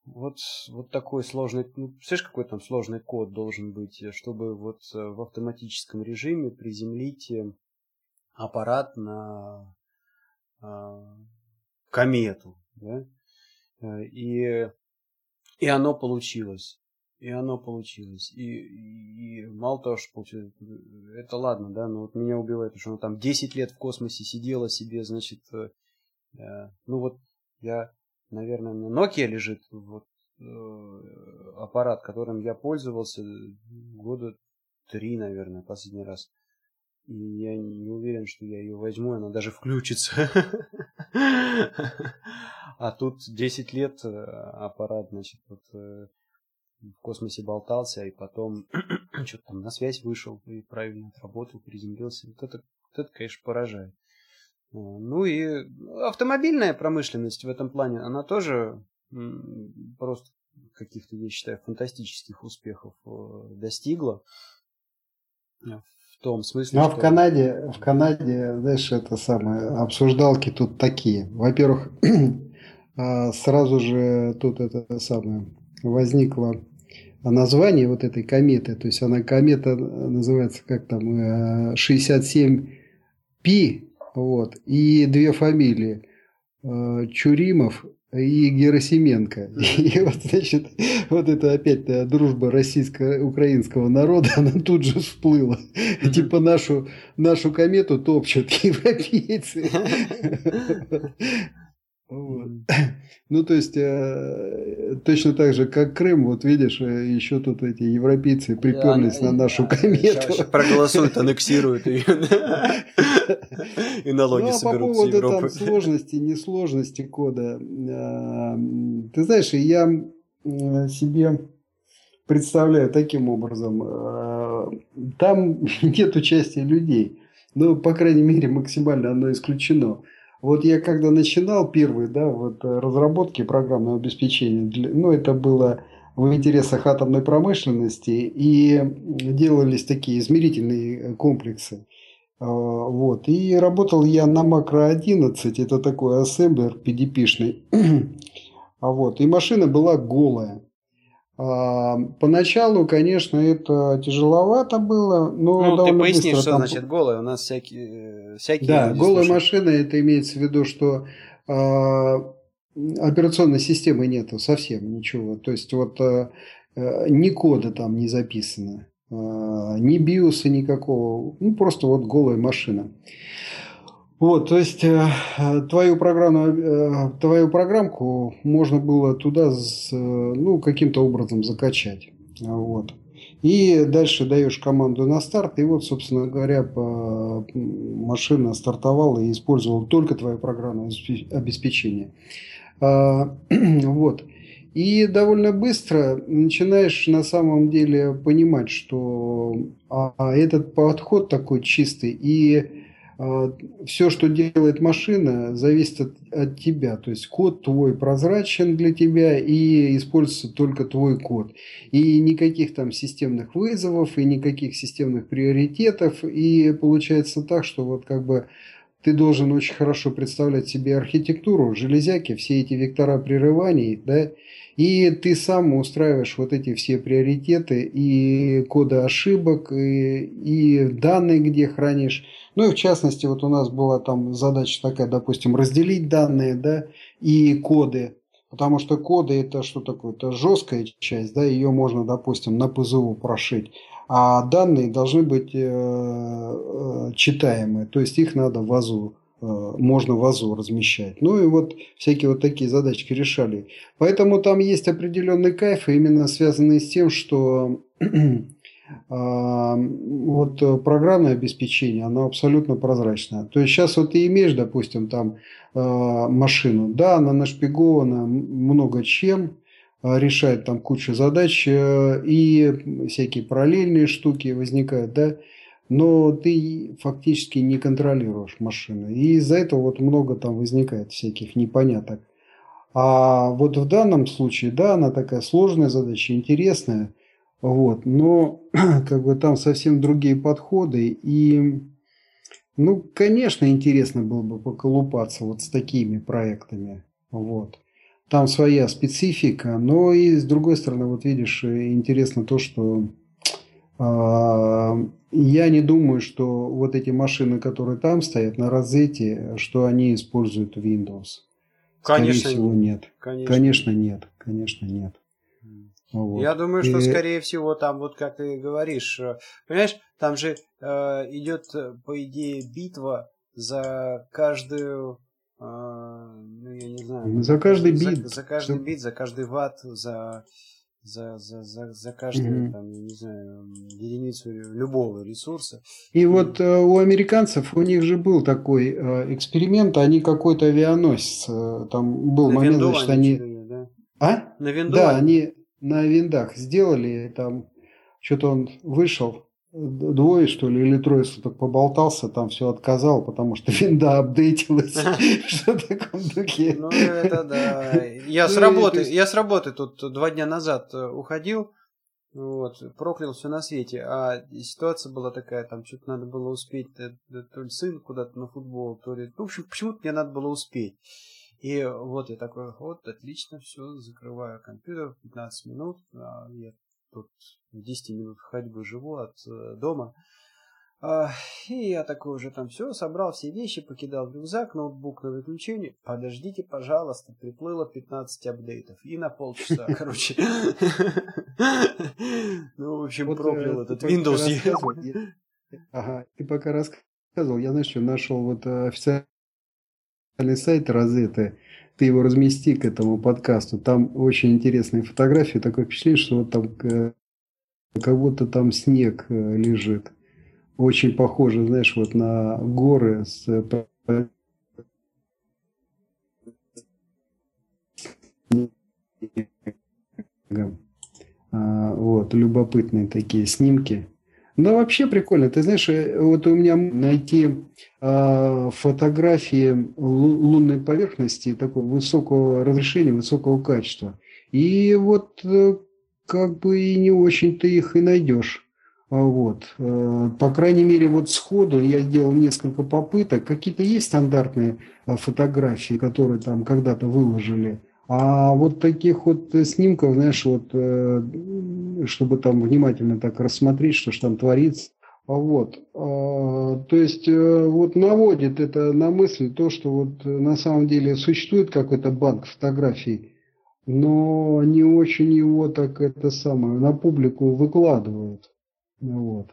вот, вот такой сложный, ну, представляешь, какой там сложный код должен быть, чтобы вот э, в автоматическом режиме приземлить э, аппарат на э, комету, да? И, и оно получилось. И оно получилось. И, и, мало того, что получилось, это ладно, да, но вот меня убивает, потому что оно там 10 лет в космосе сидело себе, значит, э, э, ну вот я, наверное, на Nokia лежит вот э, аппарат, которым я пользовался года три, наверное, последний раз. И я не уверен, что я ее возьму, она даже включится. <laughs> А тут 10 лет э, аппарат, значит, вот э, в космосе болтался, и потом <clears throat> что-то там на связь вышел и правильно отработал, приземлился. Вот это, вот это, конечно, поражает. Э, ну и автомобильная промышленность в этом плане, она тоже просто каких-то, я считаю, фантастических успехов достигла. В том смысле, ну, а что... в Канаде, в Канаде, знаешь, это самое, обсуждалки тут такие. Во-первых, <clears throat> а, сразу же тут это самое возникло название вот этой кометы. То есть она комета называется как там 67 Пи, вот, и две фамилии э, Чуримов и Герасименко. <laughs> И вот, значит, вот это опять дружба российско-украинского народа, <laughs> она тут же всплыла. Mm-hmm. Типа нашу, нашу комету топчут <laughs> европейцы. Вот. <laughs> Ну, то есть, э, точно так же, как Крым, вот видишь, э, еще тут эти европейцы приперлись на нашу комету. Сейчас проголосуют, аннексируют ее. <laughs> И налоги ну, а соберут по поводу там сложности, несложности кода. Э, ты знаешь, я себе представляю таким образом. Там <laughs> нет участия людей. Ну, по крайней мере, максимально оно исключено. Вот я когда начинал первые, да, вот э, разработки программного обеспечения, для, ну, это было в интересах атомной промышленности, и делались такие измерительные э, комплексы. А, вот. И работал я на макро 11, это такой ассемблер PDP-шный. <clears throat> А вот. И машина была голая. А, поначалу, конечно, это тяжеловато было, но ну, ты поясни, что там... значит голая. У нас всякие, всякие Да, голая слушают. машина, это имеется в виду, что э, операционной системы нету совсем ничего. То есть вот э, ни кода там не записано, э, ни биоса никакого, ну просто вот голая машина. Вот, то есть э, твою программу, э, твою программку можно было туда с, э, ну, каким-то образом закачать. Вот. И дальше даешь команду на старт, и вот, собственно говоря, машина стартовала и использовала только твое программное обеспечение. А, <clears throat> вот. И довольно быстро начинаешь на самом деле понимать, что а, этот подход такой чистый, и все, что делает машина, зависит от, от тебя. То есть код твой прозрачен для тебя и используется только твой код. И никаких там системных вызовов, и никаких системных приоритетов. И получается так, что вот как бы ты должен очень хорошо представлять себе архитектуру, железяки, все эти вектора прерываний, да, и ты сам устраиваешь вот эти все приоритеты и коды ошибок, и, и данные, где хранишь. Ну и в частности, вот у нас была там задача такая, допустим, разделить данные, да, и коды. Потому что коды это что такое? Это жесткая часть, да, ее можно, допустим, на ПЗУ прошить. А данные должны быть э, э, читаемые, то есть их надо в АЗУ, э, можно в АЗУ размещать. Ну и вот всякие вот такие задачки решали. Поэтому там есть определенный кайф, именно связанный с тем, что <clears throat> А, вот программное обеспечение, оно абсолютно прозрачное. То есть сейчас вот ты имеешь, допустим, там машину, да, она нашпигована много чем, решает там кучу задач э, и всякие параллельные штуки возникают, да, но ты фактически не контролируешь машину. И из-за этого вот много там возникает всяких непоняток. А вот в данном случае, да, она такая сложная задача, интересная, вот. Но <clears throat> как бы там совсем другие подходы. И, ну, конечно, интересно было бы поколупаться вот с такими проектами. Вот. Там своя специфика, но и с другой стороны, вот видишь, интересно то, что э, я не думаю, что вот эти машины, которые там стоят на розете, что они используют Windows. Конечно, Скорее всего, нет. Конечно. конечно, нет. Конечно, нет. Вот. Я думаю, что, и... скорее всего, там, вот как ты говоришь, э, понимаешь, там же э, идет, э, по идее, битва за каждую, э, ну, я не знаю... За каждый бит. За, за каждый бит, за каждый ватт, за, за, за, за, за каждую, mm-hmm. там, я не знаю, единицу любого ресурса. И, и... вот э, у американцев, у них же был такой э, эксперимент, они какой-то авианосец, э, там был На момент, значит, они... Читали, да? А? На винду? Да, они на виндах сделали, там что-то он вышел, двое, что ли, или трое суток поболтался, там все отказал, потому что <laughs> винда апдейтилась. <laughs> Что в таком духе. Ну, это да. Я с работы, я с работы тут два дня назад э, уходил, вот, проклял все на свете. А ситуация была такая, там что-то надо было успеть, э, то ли сын куда-то на футбол, то ли... Ну, в общем, почему-то мне надо было успеть. И вот я такой, вот, отлично, все, закрываю компьютер, 15 минут, а я тут в 10 минут ходьбы живу от э, дома. И я такой уже там все, собрал все вещи, покидал в рюкзак, ноутбук на выключение. Подождите, пожалуйста, приплыло 15 апдейтов. И на полчаса, <laughs> короче. Ну, в общем, проклял э, этот Windows. Ага, ты пока рассказывал, я, знаешь, что нашел вот э, официальный сайт Розеты, ты его размести к этому подкасту. Там очень интересные фотографии. Такое впечатление, что вот там э, как будто там снег э, лежит. Очень похоже, знаешь, вот на горы с э, а, вот, любопытные такие снимки. Да, вообще прикольно. Ты знаешь, э, вот у меня найти э, фотографии лунной поверхности такого высокого разрешения, высокого качества. И вот э, как бы и не очень ты их и найдешь. А вот. Э, по крайней мере, вот сходу я сделал несколько попыток. Какие-то есть стандартные э, фотографии, которые там когда-то выложили. А вот таких вот снимков, знаешь, вот, э, чтобы там внимательно так рассмотреть, что же там творится. А вот. А, то есть э, вот наводит это на мысль то, что вот на самом деле существует какой-то банк фотографий, но не очень его так это самое на публику выкладывают. Вот.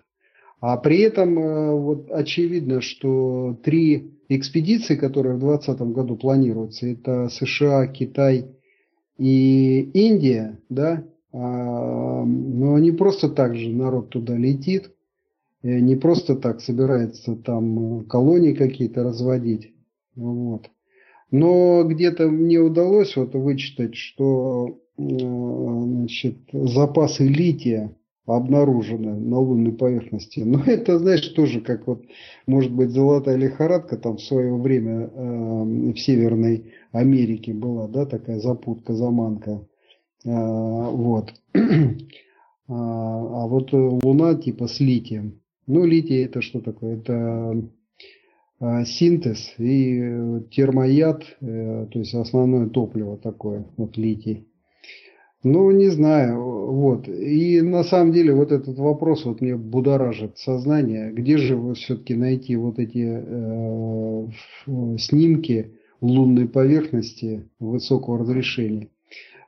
А при этом э, вот очевидно, что три экспедиции, которые в 2020 году планируются, это США, Китай и Индия, да, а, но не просто так же народ туда летит, не просто так собирается там колонии какие-то разводить. Вот. Но где-то мне удалось вот вычитать, что э, значит, запасы лития обнаружены на лунной поверхности. Но <laughs> это, знаешь, тоже как вот, может быть, золотая лихорадка там в свое время э, в Северной Америке была, да, такая запутка, заманка. Э, вот. А, <clears throat> а вот Луна типа с литием. Ну, литий это что такое? Это э, синтез и термояд, э, то есть основное топливо такое, вот литий. Ну, не знаю, вот. И на самом деле вот этот вопрос вот мне будоражит сознание. Где же вы все-таки найти вот эти э, снимки лунной поверхности высокого разрешения?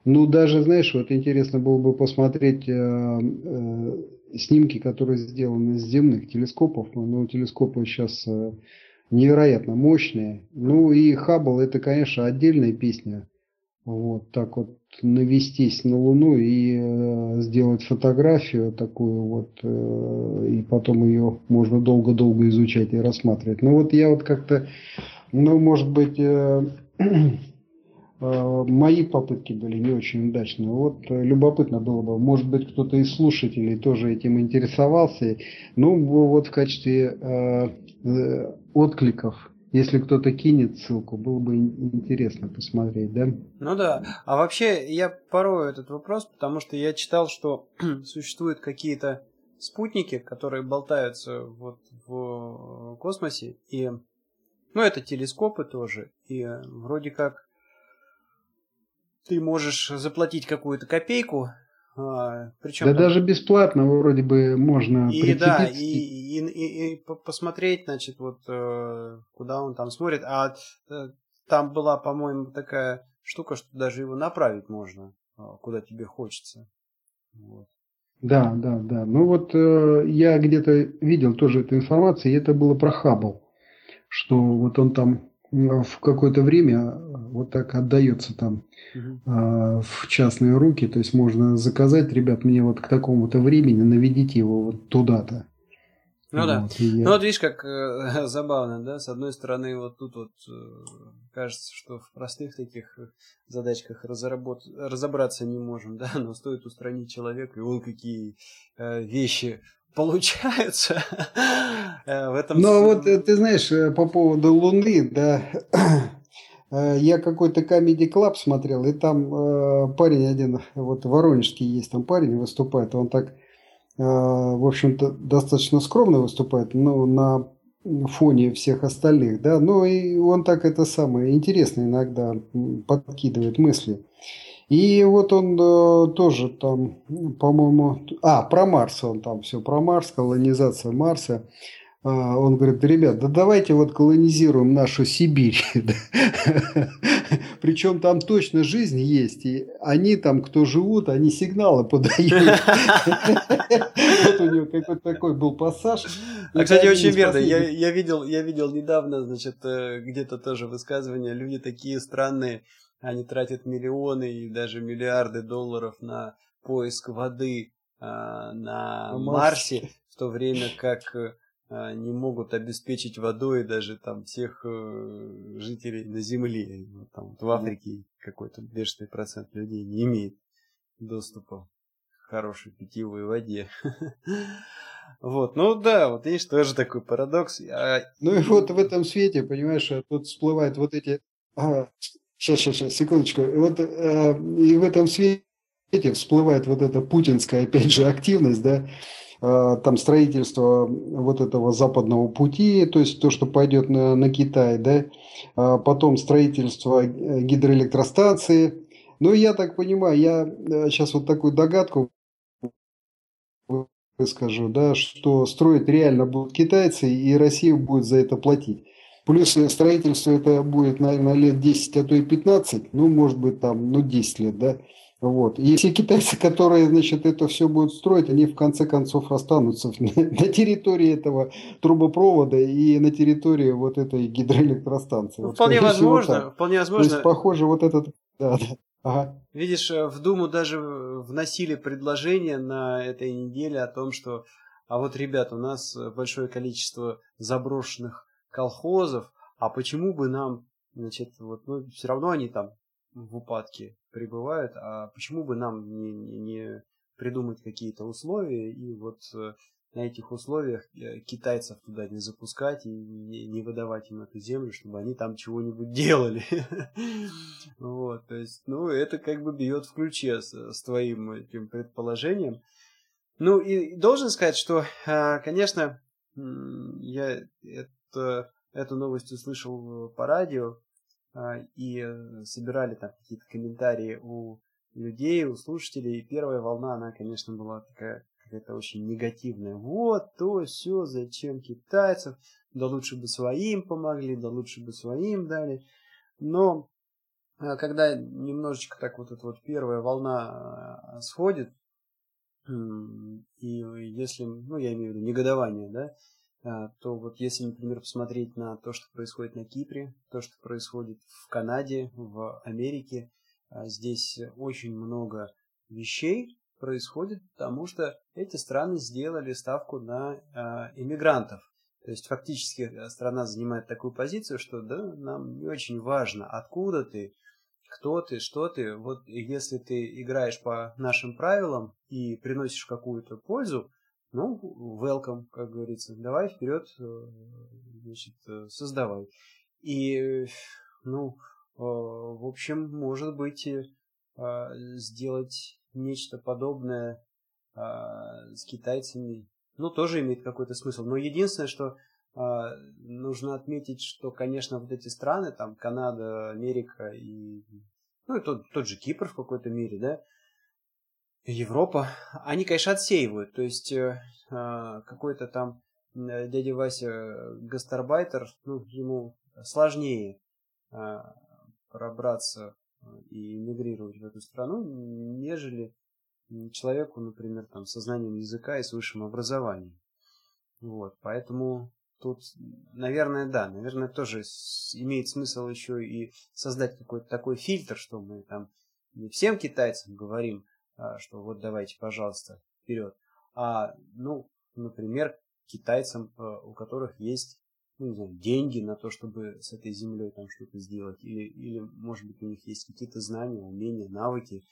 Ну, даже, знаешь, вот интересно было бы посмотреть э, э, снимки, которые сделаны с земных телескопов. Ну, телескопы сейчас э, невероятно мощные. Ну, и Хаббл это, конечно, отдельная песня вот так вот навестись на Луну и э, сделать фотографию такую вот, э, и потом ее можно долго-долго изучать и рассматривать. Ну вот я вот как-то, ну может быть, э, <clears throat> мои попытки были не очень удачные. Вот любопытно было бы, может быть, кто-то из слушателей тоже этим интересовался. Ну вот в качестве откликов если кто-то кинет ссылку, было бы интересно посмотреть, да? Ну да. А вообще я порою этот вопрос, потому что я читал, что <clears throat> существуют какие-то спутники, которые болтаются вот в космосе, и ну это телескопы тоже, и вроде как ты можешь заплатить какую-то копейку причем да там... даже бесплатно вроде бы можно и да и, и, и, и посмотреть значит вот э, куда он там смотрит а э, там была по-моему такая штука что даже его направить можно куда тебе хочется. Вот. Да, да, да. Ну вот э, я где-то видел тоже эту информацию, и это было про Хаббл, что вот он там в какое-то время вот так отдается там угу. э, в частные руки, то есть можно заказать, ребят, мне вот к такому-то времени наведите его вот туда-то. Ну вот, да. Я... Ну вот видишь, как э, <laughs> забавно, да? С одной стороны, вот тут вот э, кажется, что в простых таких задачках разработ... разобраться не можем, <laughs> да, но стоит устранить человека, и он какие э, вещи получаются <laughs> э, в этом. Ну вот э, ты знаешь, э, по поводу Луны, да, <clears throat> я какой-то Comedy Club смотрел, и там парень один, вот воронежский есть там парень выступает, он так а, в общем-то, достаточно скромно выступает, но на фоне всех остальных, да, но и он так это самое интересно иногда подкидывает мысли. И вот он э, тоже там, по-моему, а, про Марс он там все, про Марс, колонизация Марса. А, он говорит, ребят, да давайте вот колонизируем нашу Сибирь. <laughs> Причем там точно жизнь есть, и они там, кто живут, они сигналы подают. <laughs> Вот у него какой-то такой был пассаж. А, кстати, очень верно. Я видел, я видел недавно, значит, э, где-то тоже высказывание. Люди такие странные, они тратят миллионы и даже миллиарды долларов на поиск воды а, на Марсе, в то время как э, а, не могут обеспечить водой даже там всех э, жителей на Земле. Вот, там, вот в Африке какой-то бешеный процент людей не имеет доступа к хорошей питьевой воде. <laughs> Вот, ну да, вот видишь, тоже такой парадокс. А... Ну и вот в этом свете, понимаешь, тут всплывают вот эти... Сейчас, сейчас, сейчас, секундочку. Вот э, и в этом свете всплывает вот эта путинская, опять же, активность, да, Э, там строительство вот этого западного пути, то есть то, что пойдет на, на Китай, да, а потом строительство э, гидроэлектростанции. Ну, я так понимаю, я сейчас э, вот такую догадку выскажу, да, что строить реально будут китайцы, и Россия будет за это платить. Плюс строительство это будет, наверное, лет 10, а то и 15, ну, может быть, там, ну, 10 лет, да. Вот. И если китайцы, которые, значит, это все будут строить, они в конце концов останутся <laughs> на, территории этого трубопровода и на территории вот этой гидроэлектростанции. Ну, вот, вполне возможно, вот вполне возможно. То есть, похоже, вот этот... Да, да. Ага. Видишь, э, в Думу даже вносили предложение на этой неделе о том, что а вот, ребят, у нас большое количество заброшенных колхозов, а почему бы нам, значит, вот, ну, все равно они там в упадке пребывают, а почему бы нам не, не, не придумать какие-то условия и вот э, на этих условиях э, китайцев туда не запускать и не, выдавать им эту землю, чтобы они там чего-нибудь делали. <laughs> Вот, то есть, ну, это как бы бьет в ключе с, твоим этим предположением. Ну, и должен сказать, что, а, конечно, я это, эту новость услышал по радио, а, и э, собирали там какие-то комментарии у людей, у слушателей. И первая волна, она, конечно, была такая какая-то очень негативная. Вот, то, все, зачем китайцев? Да лучше бы своим помогли, да лучше бы своим дали. Но когда немножечко так вот эта вот первая волна сходит, и если, ну, я имею в виду негодование, да, то вот если, например, посмотреть на то, что происходит на Кипре, то, что происходит в Канаде, в Америке, а, здесь очень много вещей происходит, потому что эти страны сделали ставку на а, иммигрантов. То есть фактически страна занимает такую позицию, что да, нам не очень важно, откуда ты, кто ты, что ты. Вот если ты играешь по нашим правилам и приносишь какую-то пользу, ну, welcome, как говорится. Давай вперед, э, значит, э, создавай. И, ну, э, в общем, может быть, сделать нечто подобное с китайцами, ну, тоже имеет какой-то смысл. Но единственное, что нужно отметить, что, конечно, вот эти страны, там, Канада, Америка и, ну, и тот, тот же Кипр в какой-то мере, да, Европа, они, конечно, отсеивают. То есть э, а, какой-то там дядя Вася гастарбайтер, ну, ему сложнее э, пробраться и эмигрировать в эту страну, нежели человеку, например, там, со знанием языка и с высшим образованием. Вот, поэтому тут, наверное, да, наверное, тоже имеет смысл еще и создать какой-то такой фильтр, что мы там не всем китайцам говорим, а, что вот давайте, пожалуйста, вперед, а, ну, например, китайцам, а, у которых есть ну, не знаю, деньги на то, чтобы с этой землей там что-то сделать, или, или, может быть, у них есть какие-то знания, умения, навыки,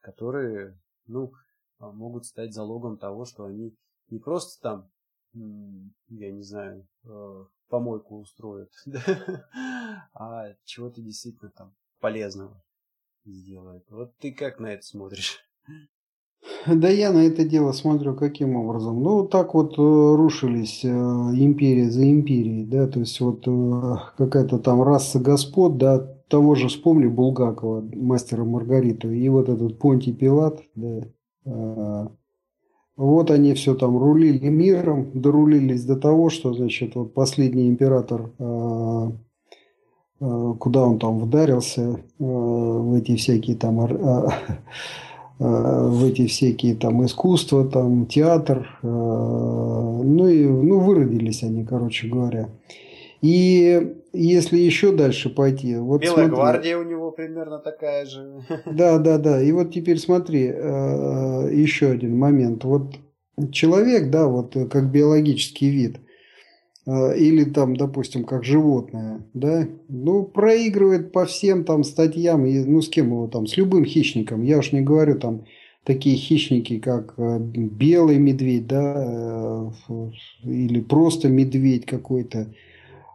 которые, ну, а, могут стать залогом того, что они не просто там, я не знаю, э, помойку устроят, <laughs> а чего-то действительно там полезного сделают. Вот ты как на это смотришь? <laughs> Да я на это дело смотрю каким образом. Ну, так вот э, рушились э, империи за империей, да, то есть вот э, какая-то там раса господ, да, того же вспомни Булгакова, мастера Маргариту, и вот этот Понтий Пилат, да, вот они все там рулили миром, дорулились до того, что, значит, вот последний император, куда он там вдарился, в эти всякие там в эти всякие там искусства, там театр, э, ну и ну, выродились они, короче говоря. И если еще дальше пойти, вот Белая смотри, гвардия у него примерно такая же. <laughs> Да, да, да. И вот теперь смотри, э, еще один момент. Вот человек, да, вот как биологический вид – Э, или там, допустим, как животное, да, ну, проигрывает по всем там статьям, и, ну, с кем его там, с любым хищником, я уж не говорю там, такие хищники, как э, белый медведь, да, э, или просто медведь какой-то,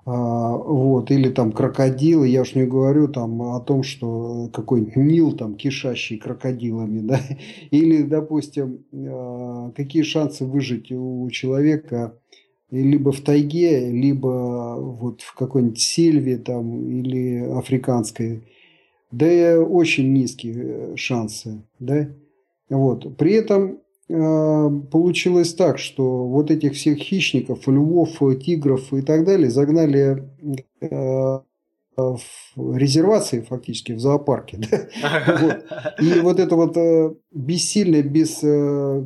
а, вот, или там крокодилы, я уж не говорю там о том, что какой-нибудь Нил там кишащий крокодилами, <laughs> да, или, допустим, какие шансы выжить у человека, либо в тайге, либо вот в какой-нибудь сельве там или африканской, да очень низкие э, шансы, да. Вот. При этом э, получилось так, что вот этих всех хищников, львов, тигров и так далее загнали э, в резервации фактически, в зоопарке. <laughs> И вот это вот бессильное, без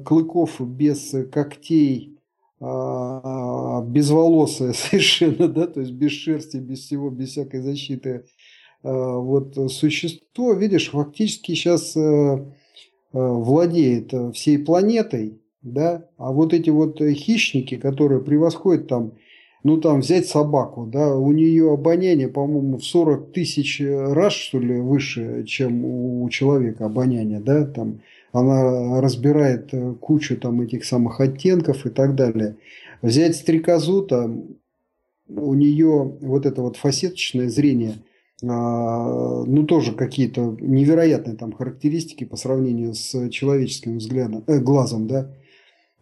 клыков, без когтей, а, безволосое <laughs> совершенно, да, то есть без шерсти, без всего, без всякой защиты, а, вот существо, видишь, фактически сейчас э, э, владеет э, всей планетой, да, а вот эти вот хищники, которые превосходят там, ну там взять собаку, да, у нее обоняние, по-моему, в 40 тысяч раз, что ли, выше, чем у человека обоняние, да, там она разбирает э, кучу там этих самых оттенков и так далее. Взять стрекозу, там, у нее вот это вот фасеточное зрение, а, ну тоже какие-то невероятные там характеристики по сравнению с человеческим взглядом, э, глазом, да.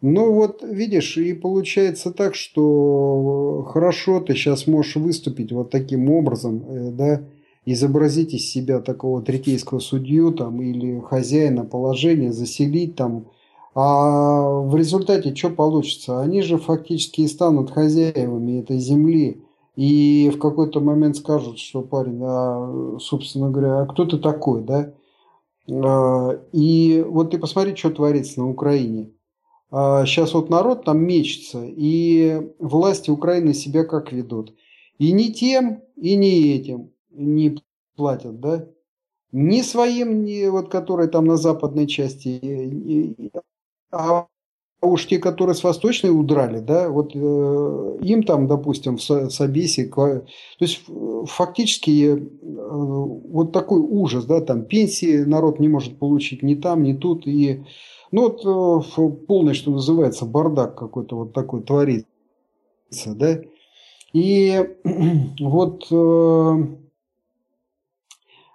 Ну вот видишь, и получается так, что хорошо ты сейчас можешь выступить вот таким образом, э, да, изобразить из себя такого третейского судью там, или хозяина положения, заселить там. А в результате что получится? Они же фактически и станут хозяевами этой земли. И в какой-то момент скажут, что парень, а, собственно говоря, а кто ты такой, да? А, и вот ты посмотри, что творится на Украине. Сейчас а, вот народ там мечется, и власти Украины себя как ведут. И не тем, и не этим не платят, да? Ни своим, ни вот которые там на западной части, а уж те, которые с восточной удрали, да, вот э, им там, допустим, в Собесе, то есть фактически э, вот такой ужас, да, там пенсии народ не может получить ни там, ни тут, и ну вот э, полный, что называется, бардак какой-то вот такой творится, да, и <clears throat> вот э,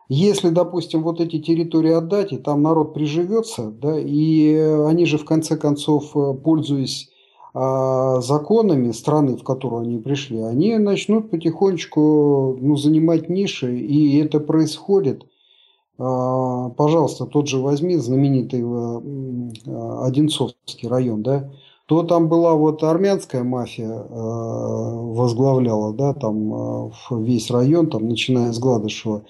если, допустим, вот эти территории отдать, и там народ приживется, да, и они же в конце концов, э, пользуясь а, законами страны, в которую они пришли, они начнут потихонечку ну, занимать ниши, и это происходит. А, пожалуйста, тот же возьми знаменитый а, Одинцовский район, да, то там была вот армянская мафия возглавляла, да, там весь район, там, начиная с Гладышева.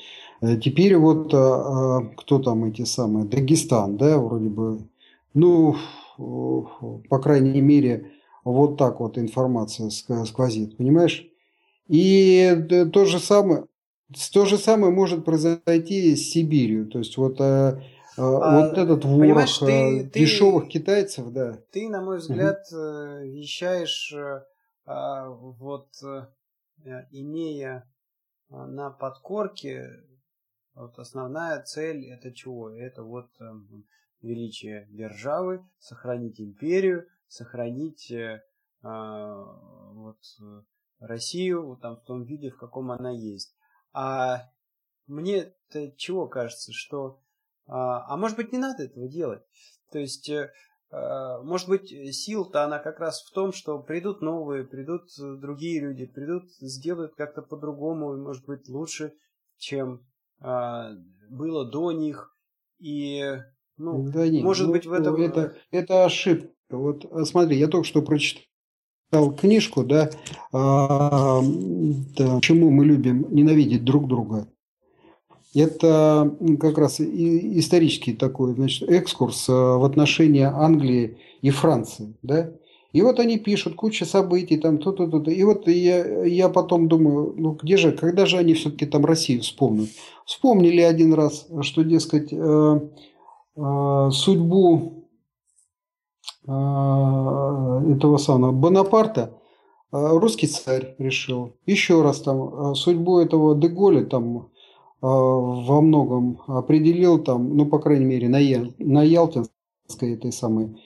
Теперь вот кто там эти самые, Дагестан, да, вроде бы, ну, по крайней мере, вот так вот информация сквозит, понимаешь? И то же самое, то же самое может произойти с Сибирью. То есть вот, а, а, вот этот ворох ты, дешевых ты, китайцев, да. Ты, на мой взгляд, угу. вещаешь, а, вот имея на подкорке, вот основная цель это чего? Это вот величие державы, сохранить империю, сохранить э, э, вот, Россию вот там в том виде, в каком она есть. А мне-то чего кажется, что... А, а может быть не надо этого делать? То есть... Э, э может быть, сил-то она как раз в том, что придут новые, придут другие люди, придут, сделают как-то по-другому, может быть, лучше, чем э, было до них. И ну, да нет, может ну, быть, в этом... Это, это ошибка. Вот а, смотри, я только что прочитал книжку, да, а, да, почему мы любим ненавидеть друг друга. Это как раз исторический такой значит, экскурс а, в отношении Англии и Франции. Да? И вот они пишут куча событий, там то-то, то-то. И вот я, я потом думаю, ну где же, когда же они все-таки там Россию вспомнят? Вспомнили один раз, что, дескать, э, э, судьбу э, этого самого Бонапарта русский царь решил. Еще раз там судьбу этого Деголя там во многом определил там, ну, по крайней мере, на, на Ялтинской этой самой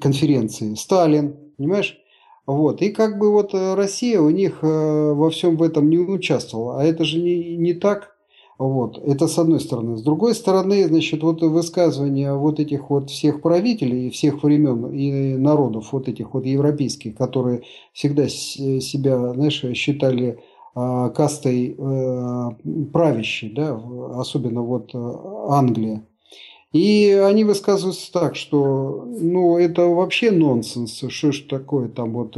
конференции. Сталин, понимаешь? Вот. И как бы вот Россия у них во всем в этом не участвовала. А это же не, не так. Вот. Это с одной стороны. С другой стороны, значит, вот высказывания вот этих вот всех правителей всех времен и народов, вот этих вот европейских, которые всегда себя, знаешь, считали э, кастой э, правящей, да, особенно вот э, Англия. И они высказываются так, что ну, это вообще нонсенс, что ж такое там вот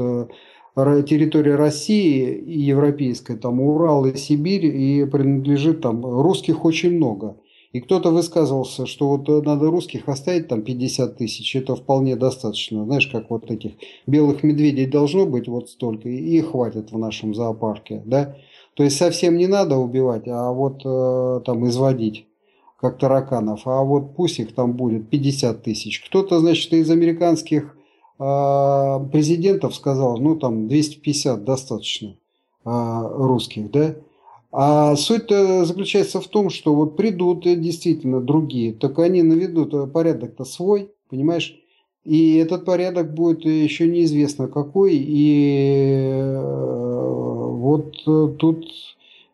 территория России и европейская, там Урал и Сибирь, и принадлежит там русских очень много. И кто-то высказывался, что вот надо русских оставить там 50 тысяч, это вполне достаточно. Знаешь, как вот этих белых медведей должно быть вот столько, и хватит в нашем зоопарке, да? То есть совсем не надо убивать, а вот э, там изводить как тараканов, а вот пусть их там будет 50 тысяч. Кто-то, значит, из американских а, президентов сказал, ну там 250 достаточно а, русских, да? А суть заключается в том, что вот придут действительно другие, только они наведут порядок-то свой, понимаешь? И этот порядок будет еще неизвестно какой. И э, вот тут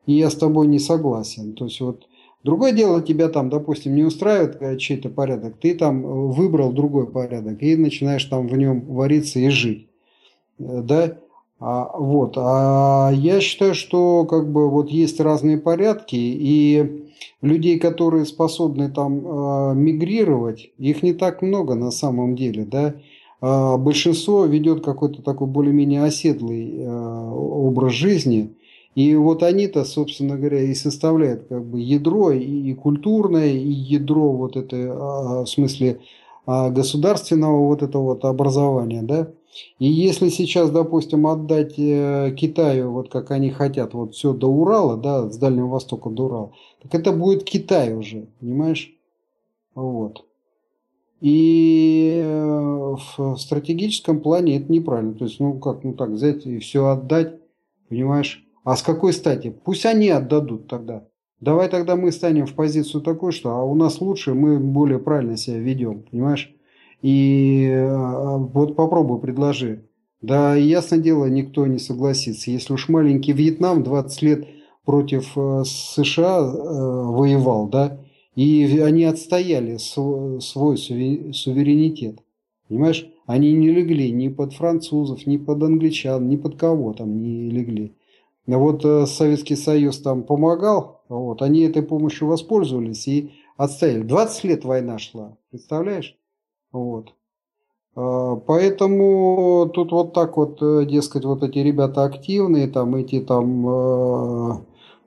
я с тобой не согласен. То есть вот Другое дело, тебя там, допустим, не устраивает э, чей-то порядок, ты там э, выбрал другой порядок и начинаешь там в нем вариться и жить. Э, да? А, вот. А я считаю, что как бы вот есть разные порядки, и людей, которые способны там мигрировать, их не так много на самом деле, да. А большинство ведет какой-то такой более-менее оседлый образ жизни, и вот они-то, собственно говоря, и составляют как бы ядро и культурное, и ядро вот это, а, в смысле а, государственного вот этого вот образования, да. И если сейчас, допустим, отдать э, Китаю, вот как они хотят, вот все до Урала, да, с Дальнего Востока до Урала, так это будет Китай уже, понимаешь? Вот. И э, в стратегическом плане это неправильно. То есть, ну как, ну так взять и все отдать, понимаешь? А с какой стати? Пусть они отдадут тогда. Давай тогда мы станем в позицию такой, что а у нас лучше, мы более правильно себя ведем, понимаешь? И а, вот попробуй, предложи. Да, ясно дело, никто не согласится. Если уж маленький Вьетнам 20 лет против э, США э, воевал, да, и они отстояли свой суверенитет. Понимаешь? Они не легли ни под французов, ни под англичан, ни под кого там не легли. Вот э, Советский Союз там помогал, вот, они этой помощью воспользовались и отстояли. 20 лет война шла, представляешь? Вот. А, поэтому тут вот так вот, э, дескать, вот эти ребята активные, там эти там э,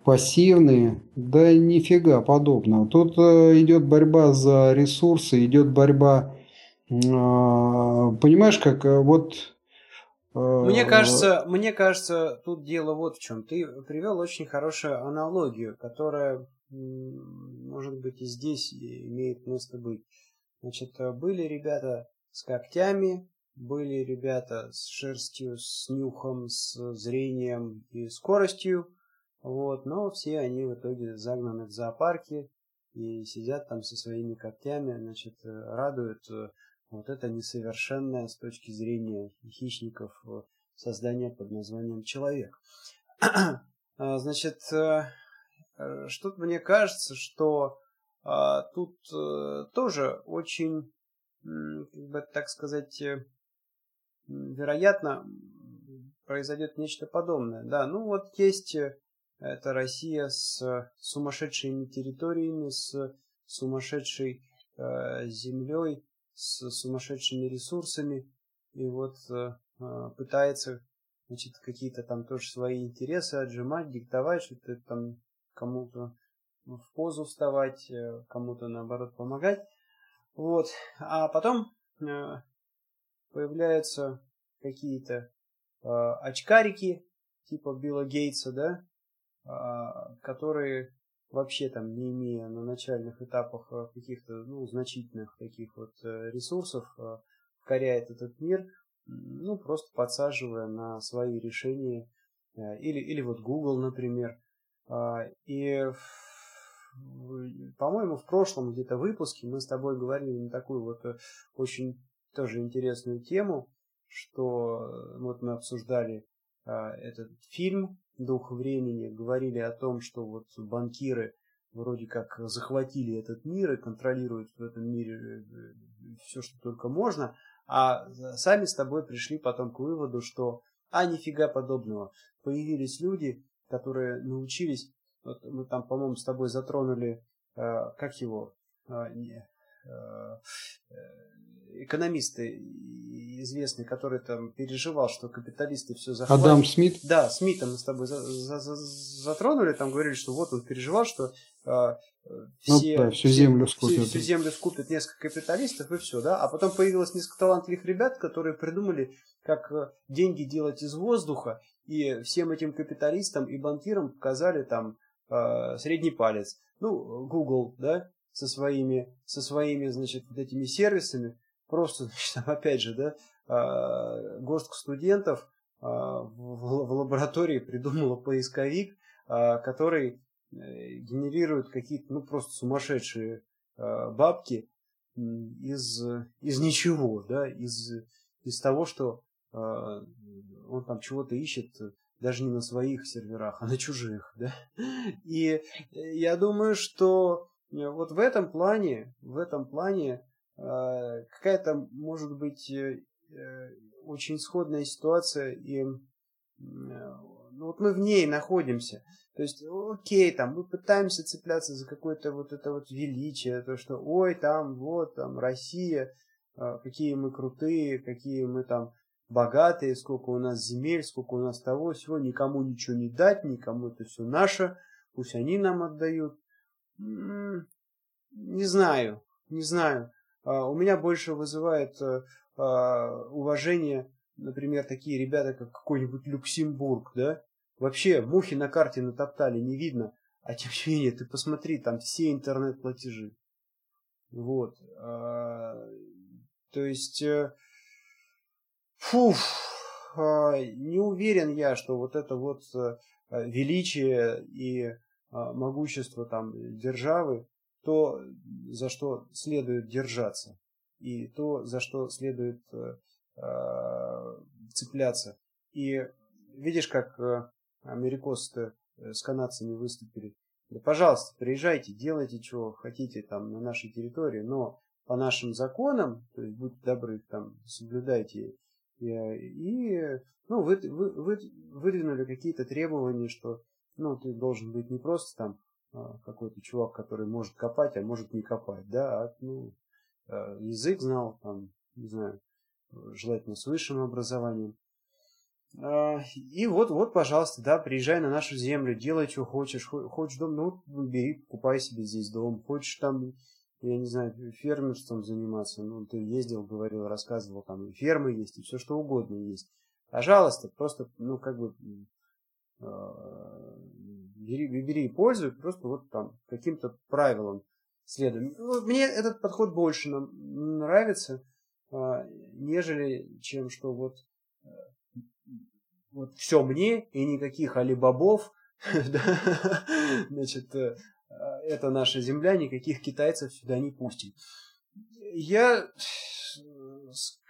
пассивные. Да нифига подобного. Тут идет борьба за ресурсы, идет борьба, э, понимаешь, как вот... Мне кажется, мне кажется, тут дело вот в чем. Ты привел очень хорошую аналогию, которая, может быть, и здесь имеет место быть. Значит, были ребята с когтями, были ребята с шерстью, с нюхом, с зрением и скоростью, вот, но все они в итоге загнаны в зоопарки и сидят там со своими когтями, значит, э, радуют э, вот это несовершенное с точки зрения хищников э, создание под названием человек. <clears throat> А, значит, что-то мне кажется, что а, тут тоже очень, как бы так сказать, вероятно, произойдет нечто подобное. Да, ну вот есть это Россия с сумасшедшими территориями, с сумасшедшей э, землей, с сумасшедшими ресурсами. И вот э, э, пытается значит, какие-то там тоже свои интересы отжимать, диктовать, что-то там кому-то в позу вставать, э, кому-то наоборот помогать. Вот. А потом появляются какие-то очкарики, типа Билла Гейтса, да, а, которые вообще там не имея на начальных этапах а, каких-то ну, значительных таких вот э, ресурсов, а, покоряет этот мир, ну, просто подсаживая на свои решения, э, или, или вот Google, например. И, по-моему, в прошлом где-то выпуске мы с тобой говорили на такую вот э, очень тоже интересную тему, что вот мы обсуждали этот фильм дух времени говорили о том, что вот банкиры вроде как захватили этот мир и контролируют в этом мире э, все, что только можно, а сами с тобой пришли потом к выводу, что а нифига подобного. Появились люди, которые научились, вот мы там, по-моему, с тобой затронули, э, как его, э, не, э, э экономисты известный, который там переживал, что капиталисты все захватят. Адам Смит? Да, Смита мы с тобой за, за, за, затронули, там говорили, что вот он переживал, что э, все, ну, да, всю землю скупят. Всю, всю землю скупят несколько капиталистов и все, да. А потом появилось несколько талантливых ребят, которые придумали, как э, деньги делать из воздуха, и всем этим капиталистам и банкирам показали там э, средний палец. Ну, Google, да, со своими, со своими, значит, вот этими сервисами, просто, <laughs> значит, опять же, да, а, горстка студентов а, в лаборатории придумала поисковик, а, который э, генерирует какие-то, ну, просто сумасшедшие бабки из, из ничего, да, из, из того, что он там чего-то ищет даже не на своих серверах, а на чужих, да. <laughs> И я думаю, что вот в этом плане, в этом плане Э, какая-то может быть э, э, очень сходная ситуация, и ну, вот мы в ней находимся. То есть, окей, там мы пытаемся цепляться за какое-то вот это вот величие, то, что ой, там, вот, там, Россия, какие мы крутые, какие мы там богатые, сколько у нас земель, сколько у нас того всего, никому ничего не дать, никому это все наше, пусть они нам отдают. Не знаю, не знаю. А, у меня больше вызывает э, а, уважение, например, такие ребята, как какой-нибудь Люксембург, да? Вообще, мухи на карте натоптали, не видно. А тем не менее, ты посмотри, там все интернет-платежи. Вот. А, то есть, э, фуф, не уверен я, что вот это вот э, величие и могущество там державы то, за что следует держаться, и то, за что следует э, э, цепляться. И видишь, как э, америкосы с канадцами выступили. Да, пожалуйста, приезжайте, делайте, что хотите там на нашей территории, но по нашим законам, то есть будьте добры, там, соблюдайте. И ну, вы, вы, вы, выдвинули какие-то требования, что ну, ты должен быть не просто там а, какой-то чувак, который может копать, а может не копать, да, а, ну, а, язык знал, там, не знаю, желательно с высшим образованием. А, и вот, вот, пожалуйста, да, приезжай на нашу землю, делай, что хочешь. Хочешь дом, ну, бери, покупай себе здесь дом. Хочешь там, я не знаю, фермерством заниматься. Ну, ты ездил, говорил, рассказывал, там и фермы есть, и все что угодно есть. Пожалуйста, просто, ну, как бы, бери, бери и пользуй, просто вот там каким-то правилам следуй. Ну, мне этот подход больше нравится, а, нежели чем что вот вот все мне и никаких алибабов, <laughs> значит, э, это наша земля, никаких китайцев сюда не пустим. Я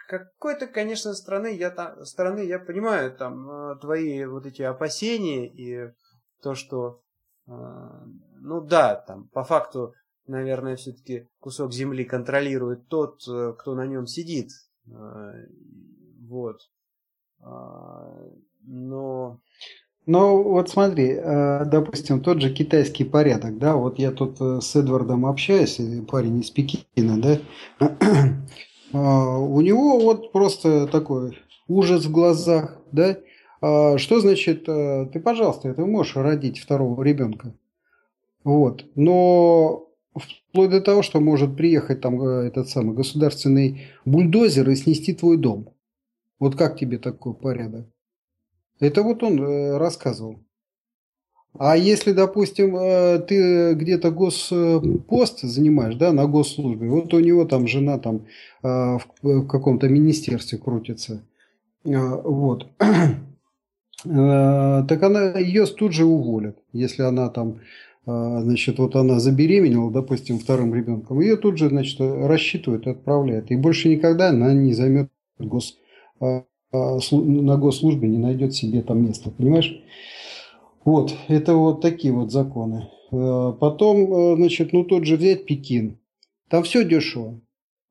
какой-то, конечно, стороны я там, стороны я понимаю там э, твои вот эти опасения и то, что, э, ну да, там по факту, наверное, все-таки кусок земли контролирует тот, кто на нем сидит, вот. А, но... Ну, вот смотри, э, допустим, тот же китайский порядок, да, вот я тут э, с Эдвардом общаюсь, парень из Пекина, да, у него вот просто такой ужас в глазах, да, а что значит, э, ты, пожалуйста, ты можешь родить второго ребенка, вот, но вплоть до того, что может приехать там этот самый государственный бульдозер и снести твой дом. Вот как тебе такой порядок? Это вот он э, рассказывал. А если, допустим, э, ты где-то госпост занимаешь, да, на госслужбе, вот у него там жена там э, в каком-то министерстве крутится, вот, <clears throat> так она ее тут же уволят, если она там, значит, вот она забеременела, допустим, вторым ребенком, ее тут же, значит, рассчитывают отправляют, и больше никогда она не займет гос на госслужбе не найдет себе там места, понимаешь? Вот, это вот такие вот законы. А, потом, а, значит, ну тот же взять Пекин. Там все дешево,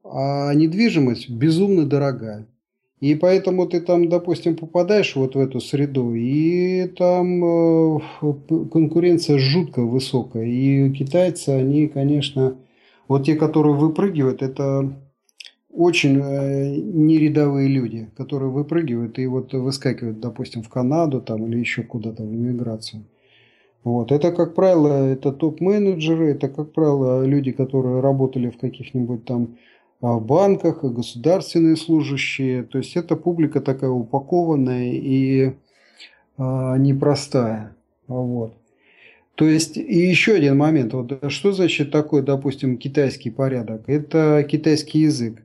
а недвижимость безумно дорогая. И поэтому ты там, допустим, попадаешь вот в эту среду, и там конкуренция жутко высокая. И китайцы, они, конечно, вот те, которые выпрыгивают, это очень э, нерядовые люди, которые выпрыгивают и вот выскакивают, допустим, в Канаду там или еще куда-то в иммиграцию. Вот. Это, как правило, это топ-менеджеры, это, как правило, люди, которые работали в каких-нибудь там а, банках, государственные служащие. То есть это публика такая упакованная и а, непростая. Вот. То есть, и еще один момент. Вот, что значит такой, допустим, китайский порядок? Это китайский язык.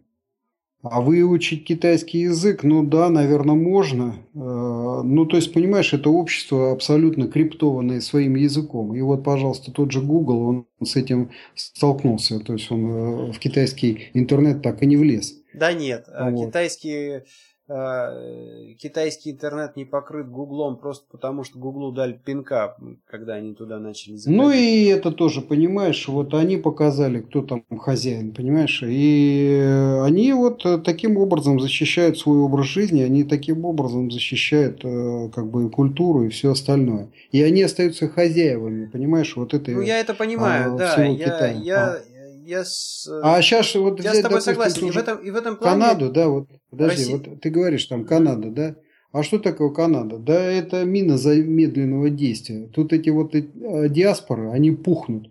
А выучить китайский язык, ну да, наверное, можно. Э, ну, то есть, понимаешь, это общество абсолютно криптованное своим языком. И вот, пожалуйста, тот же Google, он с этим столкнулся. То есть, он э, в китайский интернет так и не влез. Да нет, э, вот. китайский китайский интернет не покрыт Гуглом просто потому, что Гуглу дали пинка, когда они туда начали заходить. Ну и это тоже, понимаешь, вот они показали, кто там хозяин, понимаешь, и они вот таким образом защищают свой образ жизни, они таким образом защищают э, как бы культуру и все остальное. И они остаются хозяевами, понимаешь, вот это. Ну я это понимаю, а, да, я, я, а я с... А сейчас вот я взять, с тобой допустим, согласен. И в, этом, и в этом плане... Канаду, да, вот, подожди, Россия... вот ты говоришь там Канада, да? А что такое Канада? Да это мина замедленного действия. Тут эти вот э, диаспоры, они пухнут.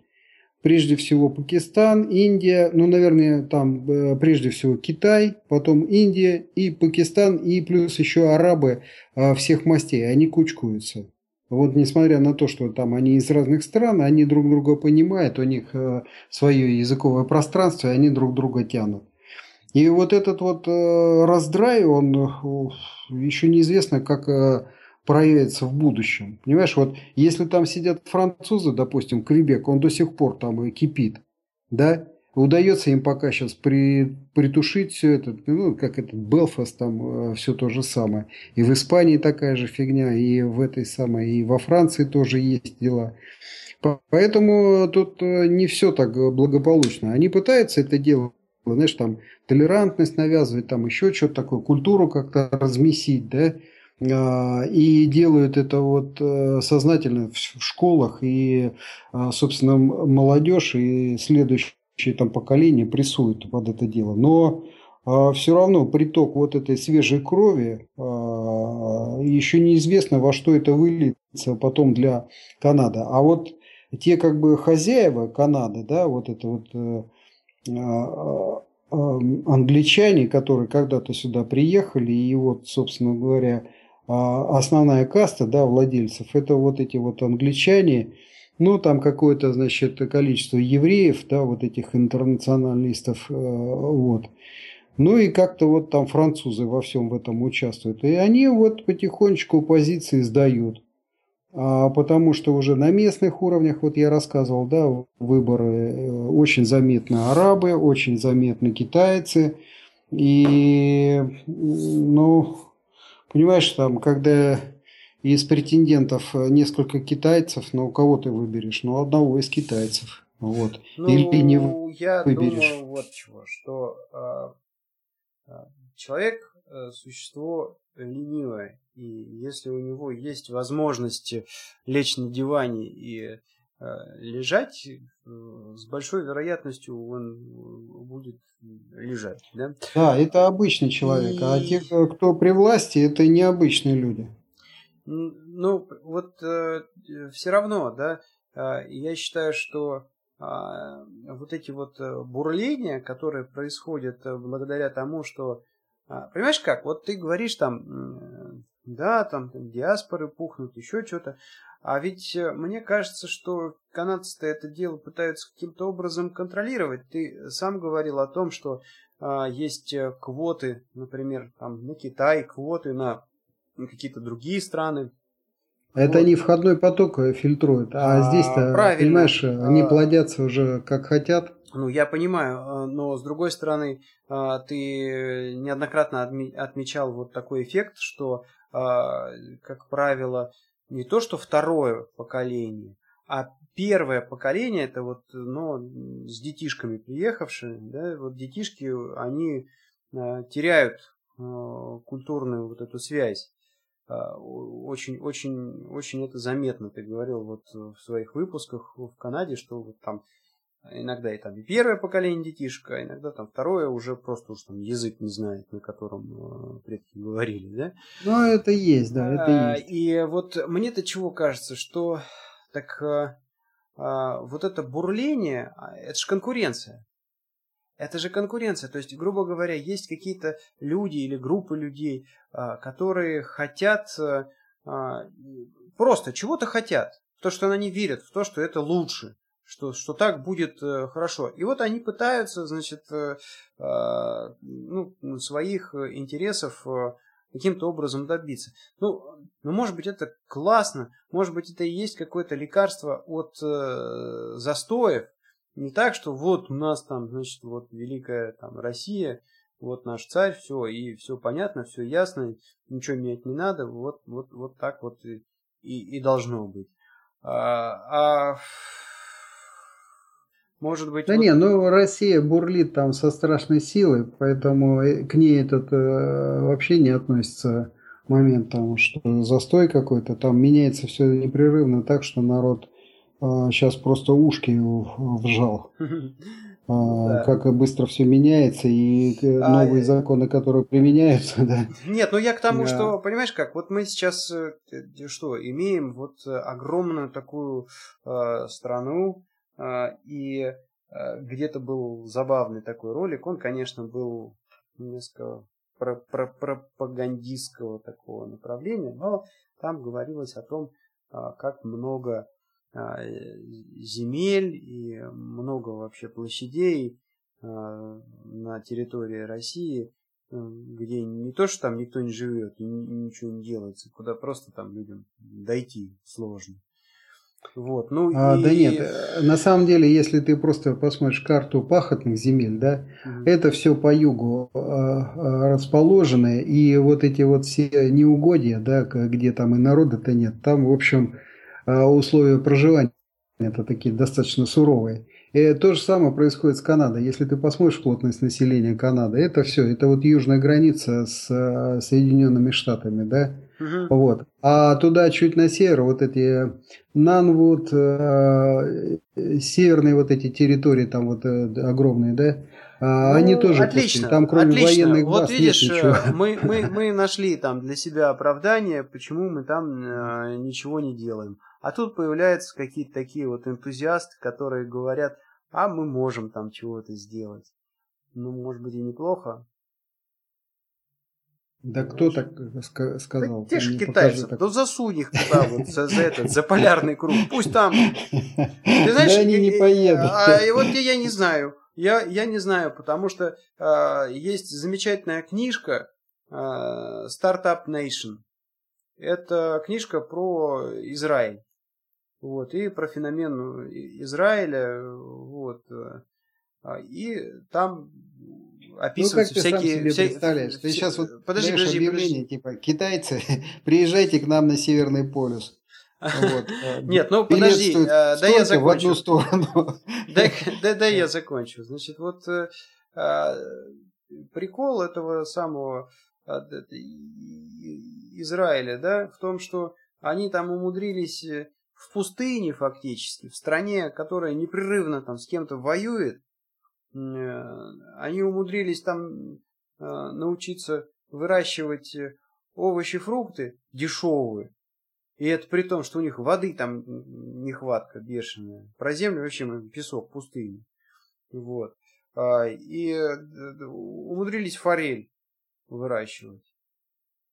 Прежде всего Пакистан, Индия, ну, наверное, там э, прежде всего Китай, потом Индия и Пакистан, и плюс еще арабы э, всех мастей, они кучкуются. Вот несмотря на то, что там они из разных стран, они друг друга понимают, у них э, свое языковое пространство, и они друг друга тянут. И вот этот вот э, раздрай, он э, еще неизвестно, как проявится в будущем. Понимаешь, вот если там сидят французы, допустим, Квебек, он до сих пор там кипит, да, Удается им пока сейчас при, притушить все это, ну, как этот Белфаст, там э, все то же самое. И в Испании такая же фигня, и в этой самой, и во Франции тоже есть дела. Поэтому тут э, не все так благополучно. Они пытаются это делать, знаешь, там толерантность навязывать, там еще что-то такое, культуру как-то размесить, да, а, и делают это вот э, сознательно в школах, и, а, собственно, молодежь и следующие следующие там поколения прессуют под это дело. Но а все равно приток вот этой свежей крови, а, еще неизвестно, во что это выльется потом для Канады. А вот те как бы хозяева Канады, да, вот это вот э, а, англичане, которые когда-то сюда приехали, и вот, собственно говоря, основная каста, да, владельцев, это вот эти вот англичане, ну, там какое-то, значит, количество евреев, да, вот этих интернационалистов, э, вот. Ну и как-то вот там французы во всем в этом участвуют. И они вот потихонечку позиции сдают. А потому что уже на местных уровнях, вот я рассказывал, да, выборы э, очень заметны арабы, очень заметны китайцы. И, ну, понимаешь, там, когда из претендентов несколько китайцев, ну, кого ты выберешь? Ну, одного из китайцев. Вот. Ну, Или не я выберешь. думаю вот чего, что а, Человек э, – существо ленивое, и если у него есть возможность лечь на диване и э, лежать, э, с большой вероятностью он будет лежать. Да, да это обычный человек, а и... а те, кто при власти, это необычные люди. Ну, вот э, все равно, да, я считаю, что а, вот эти вот э, бурления, которые происходят э, благодаря тому, что... А, понимаешь как? Вот ты говоришь там, да, там, там диаспоры пухнут, еще что-то. А ведь э, мне кажется, что канадцы-то это дело пытаются каким-то образом контролировать. Ты сам говорил о том, что а, есть квоты, например, там, на Китай, квоты на какие-то другие страны. Это вот. не входной поток фильтрует, а, а здесь-то, понимаешь, они а... плодятся уже как хотят. Ну, я понимаю, а, но с другой стороны, а, ты неоднократно отмечал вот такой эффект, что, как правило, не то что второе поколение, а первое поколение, это вот, ну, с детишками приехавшие, да, вот детишки, они теряют культурную вот эту связь. А, очень, очень, очень это заметно. Ты говорил вот в своих выпусках в Канаде, что вот там иногда и там и первое поколение детишка, а иногда там второе уже просто уж там язык не знает, на котором э, предки говорили, да? Ну, это есть, да, это а, есть. И вот мне-то чего кажется, что так а, а, вот это бурление, это же конкуренция. Это же конкуренция. То есть, грубо говоря, есть какие-то люди или группы людей, а, которые хотят а, а, просто чего-то хотят. В то, что они верят, в то, что это лучше, что, что так будет э, хорошо. И вот они пытаются, значит, э, ну, своих интересов э, каким-то образом добиться. Ну, ну, может быть, это классно, может быть, это и есть какое-то лекарство от застоев, не так, что вот у нас там, значит, вот великая там Россия, вот наш царь, все, и все понятно, все ясно, ничего менять не надо, вот, вот, вот так вот и, и, и должно быть. А, а может быть... Да вот... не, ну Россия бурлит там со страшной силой, поэтому э, к ней этот э, вообще не относится момент, там, что застой какой-то, там меняется все непрерывно так, что народ сейчас а, просто ушки вжал. А, да. Как быстро все меняется и э, а, новые законы, которые применяются, <laughs> да. Нет, ну я к тому, да. что, понимаешь как, вот мы сейчас э, что, имеем вот огромную такую э, страну, э, и э, где-то был забавный такой ролик, он, конечно, был несколько про про пропагандистского такого направления, но там говорилось о том, как много а, земель и много вообще площадей а, на территории России, э, где не то, что там никто не живет и ничего не делается, куда просто там людям дойти сложно. Вот, ну а, и... Да нет, э, на самом деле, если ты просто посмотришь карту пахотных земель, да, угу. это все по югу а, расположено, и вот эти вот все неугодья, да, где там и народа-то нет, там, в общем, а условия проживания это такие достаточно суровые. И то же самое происходит с Канадой. Если ты посмотришь плотность населения Канады, это все, это вот южная граница с э, Соединенными Штатами, да? Угу. Вот. А туда чуть на север вот эти Нанвуд, э, северные вот эти территории там вот э, огромные, да? А, ну, они тоже отлично, пустые. Там кроме отлично. военных вот баз видишь, нет ничего. мы, мы, мы нашли там для себя оправдание, почему мы там э, ничего не делаем. А тут появляются какие-то такие вот энтузиасты, которые говорят, а мы можем там чего-то сделать. Ну, может быть, и неплохо. Да кто так сказал? Да те же китайцы. Так... Да засунь их туда, вот, за, за этот, за полярный круг. Пусть там. <laughs> Ты знаешь, да они не поедут. А, и вот я не знаю. Я, я не знаю, потому что а, есть замечательная книжка а, Startup Nation. Это книжка про Израиль. Вот, и про феномен Израиля. Вот. А, и там описываются ну, как ты всякие... Сам себе вся... представляешь? Ты сейчас вот подожди, подожди, подожди, объявление, подожди. типа, китайцы, <laughs> приезжайте к нам на Северный полюс. Вот. Нет, ну подожди, да я закончу. в одну сторону. <laughs> Да, да, да, я закончу. Значит, вот а, прикол этого самого а, Израиля, да, в том, что они там умудрились в пустыне фактически, в стране, которая непрерывно там с кем-то воюет, они умудрились там научиться выращивать овощи, фрукты дешевые. И это при том, что у них воды там нехватка бешеная. Про землю вообще песок, пустыня. Вот. И умудрились форель выращивать.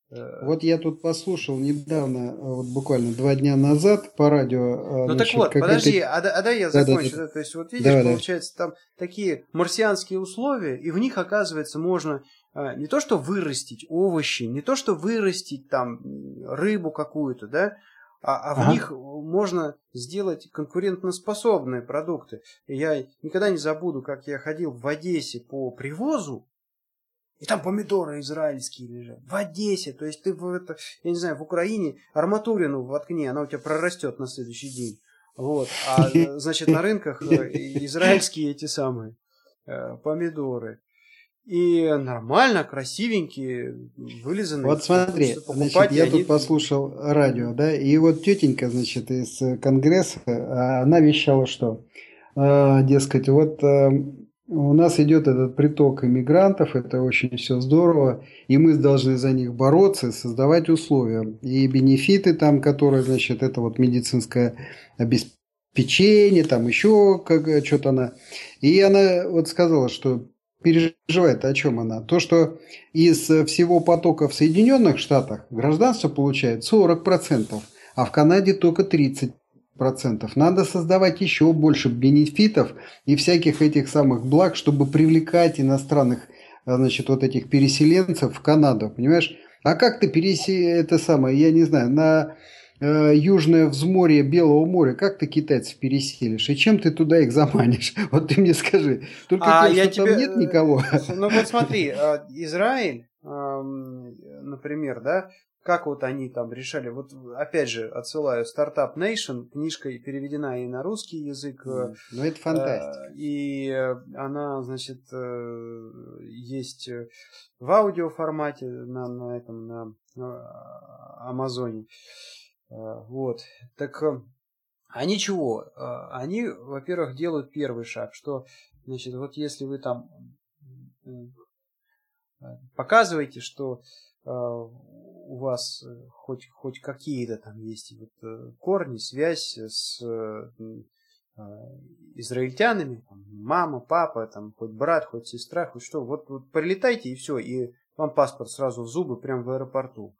Вот я тут послушал недавно, вот буквально два дня назад по радио. Ну значит, так вот, подожди, а, а дай я закончу. Да, да, да. То есть вот видишь, давай, получается, там такие марсианские условия, и в них, оказывается, можно не то что вырастить овощи, не то что вырастить там рыбу какую-то, да, а, а в ага. них можно сделать конкурентоспособные продукты. Я никогда не забуду, как я ходил в Одессе по привозу, и там помидоры израильские лежат. В Одессе. То есть ты в это, я не знаю, в Украине арматурину воткни, она у тебя прорастет на следующий день. Вот. А <laughs> значит, на рынках э, израильские эти самые э, помидоры. И нормально, красивенькие, вылизанные. Вот смотри, значит, я тут послушал радио, да, и вот тетенька, значит, из Конгресса, а она вещала, что, э, дескать, вот у нас идет этот приток иммигрантов, это очень все здорово, и мы должны за них бороться, создавать условия. И бенефиты там, которые, значит, это вот медицинское обеспечение, там еще как, что-то она. И она вот сказала, что переживает, о чем она. То, что из всего потока в Соединенных Штатах гражданство получает 40%, а в Канаде только 30% процентов. Надо создавать еще больше бенефитов и всяких этих самых благ, чтобы привлекать иностранных, э, значит, вот этих переселенцев в Канаду, понимаешь? А как ты переси это самое, я не знаю, на э, южное взморье Белого моря, как ты китайцев переселишь? И чем ты туда их заманишь? <laughs> Вот ты мне скажи. Только а тем, я что тебе... там нет никого. Ну вот <laughs> смотри, э, Израиль, например, да, как вот они там решали. Вот опять же отсылаю Startup Nation, книжка переведена и на русский язык. Mm, ну это фантастика. И она, значит, есть в аудио формате на, на этом на, на Амазоне. Вот. Так они чего? Они, во-первых, делают первый шаг, что, значит, вот если вы там показываете, что у вас э, хоть, хоть какие-то там есть вот э, корни, связь с э, израильтянами, там, мама, папа, там, хоть брат, хоть сестра, хоть что, вот, вот прилетайте и все, и вам паспорт сразу в зубы прямо в аэропорту.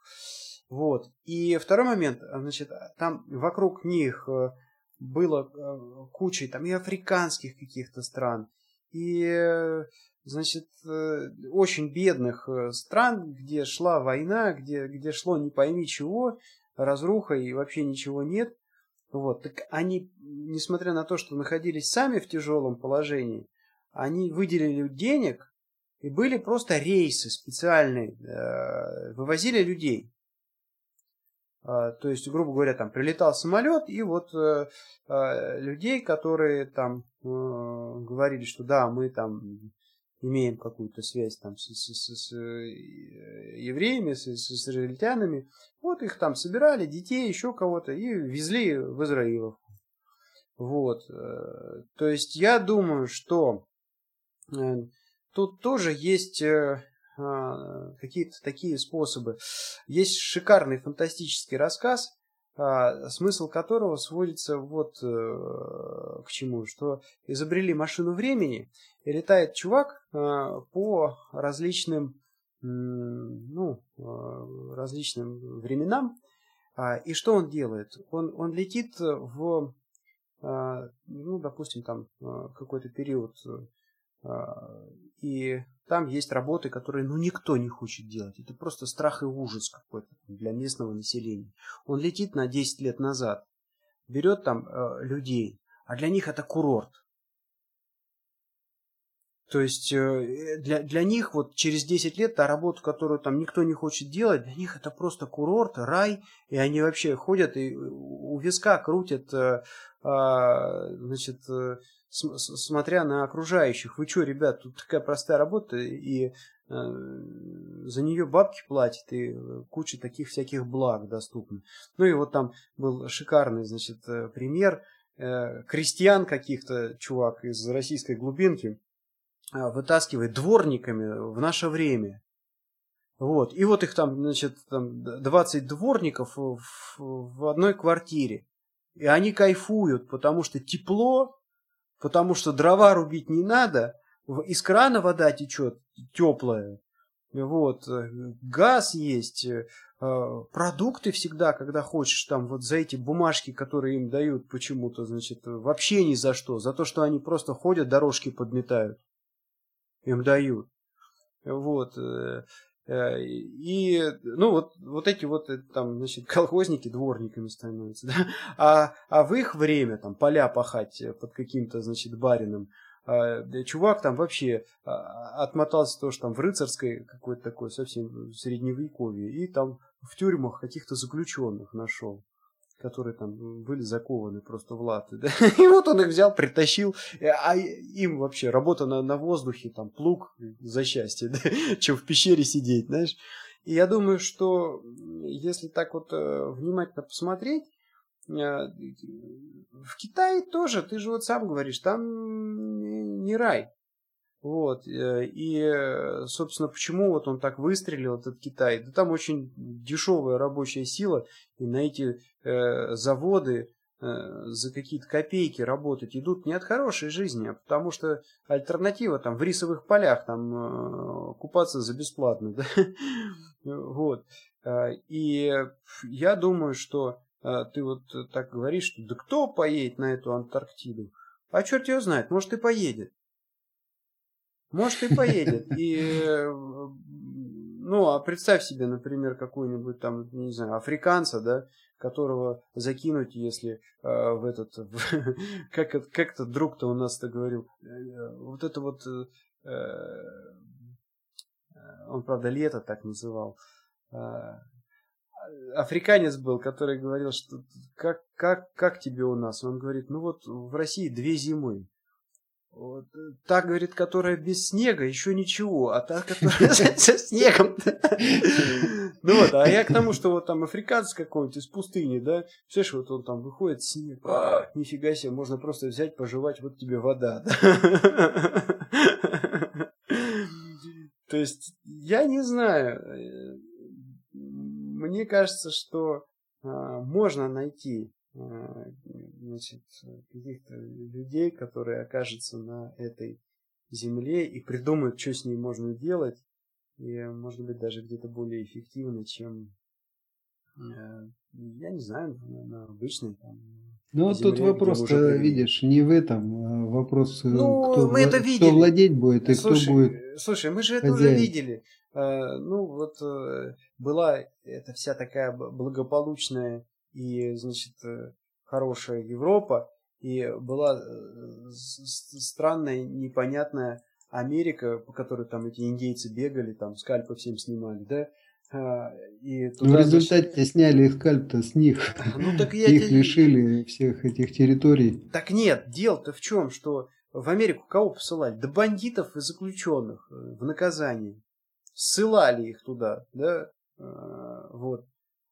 Вот. И второй момент, значит, там вокруг них было куча там и африканских каких-то стран, и значит, э, очень бедных э, стран, где шла война, где, где шло не пойми чего, разруха и вообще ничего нет. Вот, так они, несмотря на то, что находились сами в тяжелом положении, они выделили денег и были просто рейсы специальные, э, вывозили людей. А, то есть, грубо говоря, там прилетал самолет, и вот людей, которые там говорили, что да, мы там имеем какую-то связь там с, с, с, с э, евреями, с, с израильтянами, вот их там собирали, детей, еще кого-то, и везли в Израилов. Вот. Э, то есть я думаю, что э, тут тоже есть а, какие-то такие способы. Есть шикарный фантастический рассказ, а, смысл которого сводится вот к чему, что изобрели машину времени, летает чувак а, по различным, ну, различным временам, и что он делает? Он, он летит в, ну, допустим, там какой-то период и там есть работы, которые ну никто не хочет делать. Это просто страх и ужас какой-то для местного населения. Он летит на 10 лет назад, берет там э, людей, а для них это курорт. То есть э, для, для них вот через 10 лет та работа, которую там никто не хочет делать, для них это просто курорт, рай, и они вообще ходят и у виска крутят, э, э, значит, э, смотря на окружающих. Вы что, ребят, тут такая простая работа, и за нее бабки платят, и куча таких всяких благ доступны. Ну и вот там был шикарный, значит, пример крестьян каких-то, чувак из российской глубинки, вытаскивает дворниками в наше время. Вот. И вот их там, значит, там 20 дворников в, в одной квартире. И они кайфуют, потому что тепло, потому что дрова рубить не надо, из крана вода течет теплая, вот, газ есть, э, продукты всегда, когда хочешь, там вот за эти бумажки, которые им дают почему-то, значит, вообще ни за что, за то, что они просто ходят, дорожки подметают, им дают. Вот. Э, Э, и, ну, вот, вот эти вот э, там, значит, <laughs> колхозники дворниками становятся, <laughs> да? А, а в их время там поля пахать под каким-то, значит, барином, а, чувак там вообще а, отмотался тоже там в рыцарской какой-то такой совсем средневековье и там в тюрьмах каких-то заключенных нашел которые там были закованы просто в латы. <laughs> Да? И вот он их взял, притащил, э, а им вообще работа на, на воздухе, там плуг за счастье, <laughs> да? чем в пещере сидеть, знаешь. И я думаю, что если так вот э, внимательно посмотреть, э, в Китае тоже, ты же вот сам говоришь, там не рай. Вот, э, и, собственно, почему вот он так выстрелил, этот Китай? Да там очень дешевая рабочая сила, и на эти э, заводы э, за какие-то копейки работать идут не от хорошей жизни, а потому что альтернатива там в рисовых полях там э, купаться за бесплатно, <laughs> да? Вот. Э, и я думаю, что э, ты вот так говоришь, что да кто поедет на эту Антарктиду? А черт его знает, может и поедет. Может и поедет. И, э, ну, а представь себе, например, какую-нибудь там, не знаю, африканца, да, которого закинуть, если э, в этот, в, <laughs> как, как то друг-то у нас-то говорил, э, вот это вот, э, э, он, правда, лето так называл, э, африканец был, который говорил, что как, как, как тебе у нас? Он говорит, ну вот в России две зимы. Вот, э, та, говорит, которая без снега, еще ничего, а та, <laughs> которая со снегом. Ну вот, а я к тому, что вот там африканец какой-нибудь из пустыни, да, слышишь, вот он там выходит, снег, а, нифига себе, можно просто взять, пожевать, вот тебе вода. <laughs> То есть, я не знаю, э, мне кажется, что а, можно найти значит, каких-то людей, которые окажутся на этой земле и придумают, что с ней можно делать, и, может быть, даже где-то более эффективно, чем, э, я не знаю, на обычной там, ну, вот тут вопрос, видишь, не в этом, а вопрос, э, ну, кто, мы это видели. кто владеть будет и слушай, кто будет Слушай, мы же это хозяин. уже видели. Ну, вот была эта вся такая благополучная и, значит, э, хорошая Европа, и была э, странная, непонятная Америка, по которой там эти индейцы бегали, там скальпы всем снимали, да, а, и туда, в результате значит... сняли скальп-то с них. <laughs> Ну, так я их лишили всех этих территорий. Так нет, дело-то в чем, что в Америку кого посылали? Да бандитов и заключенных э, в наказание. Ссылали их туда, да, вот.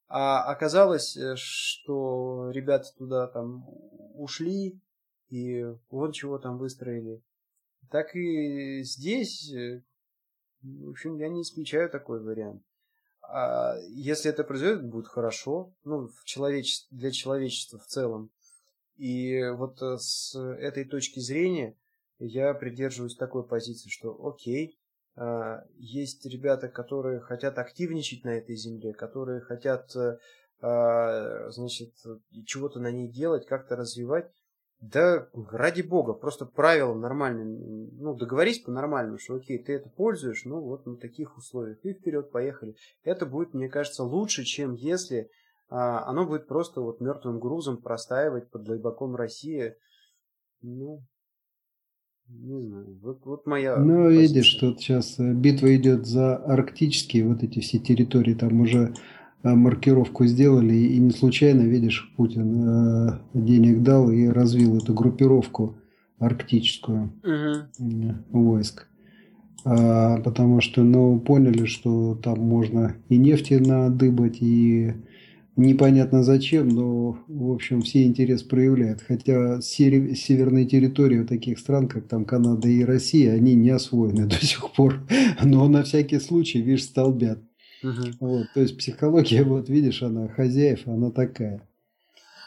А оказалось, э, что ребята туда там ушли, и вот чего там выстроили. так и здесь, в общем, я не исключаю такой вариант. А если это произойдет, будет хорошо, ну, в человече... для человечества в целом. И вот с этой точки зрения я придерживаюсь такой позиции, что окей, есть ребята, которые хотят активничать на этой земле, которые хотят, э, значит, чего-то на ней делать, как-то развивать. Да, ради бога, просто правила нормальные, ну, договорись по-нормальному, что окей, ты это пользуешь, ну, вот на таких условиях, и вперед, поехали. Это будет, мне кажется, лучше, чем если а, оно будет просто вот мертвым грузом простаивать под глубоком России. Ну, не знаю. Вот, вот моя. Ну, позиция. видишь, что сейчас э, битва идет за арктические вот эти все территории. Там уже э, маркировку сделали, и не случайно, видишь, Путин э, денег дал и развил эту группировку арктическую угу. войск. А, потому что, ну, поняли, что там можно и нефти надыбать, и Непонятно зачем, но, в общем, все интерес проявляют. Хотя северные территории таких стран, как там Канада и Россия, они не освоены <laughs> до сих пор. Но на всякий случай, видишь, столбят. Угу. Вот, то есть психология, <laughs> вот видишь, она хозяев, она такая.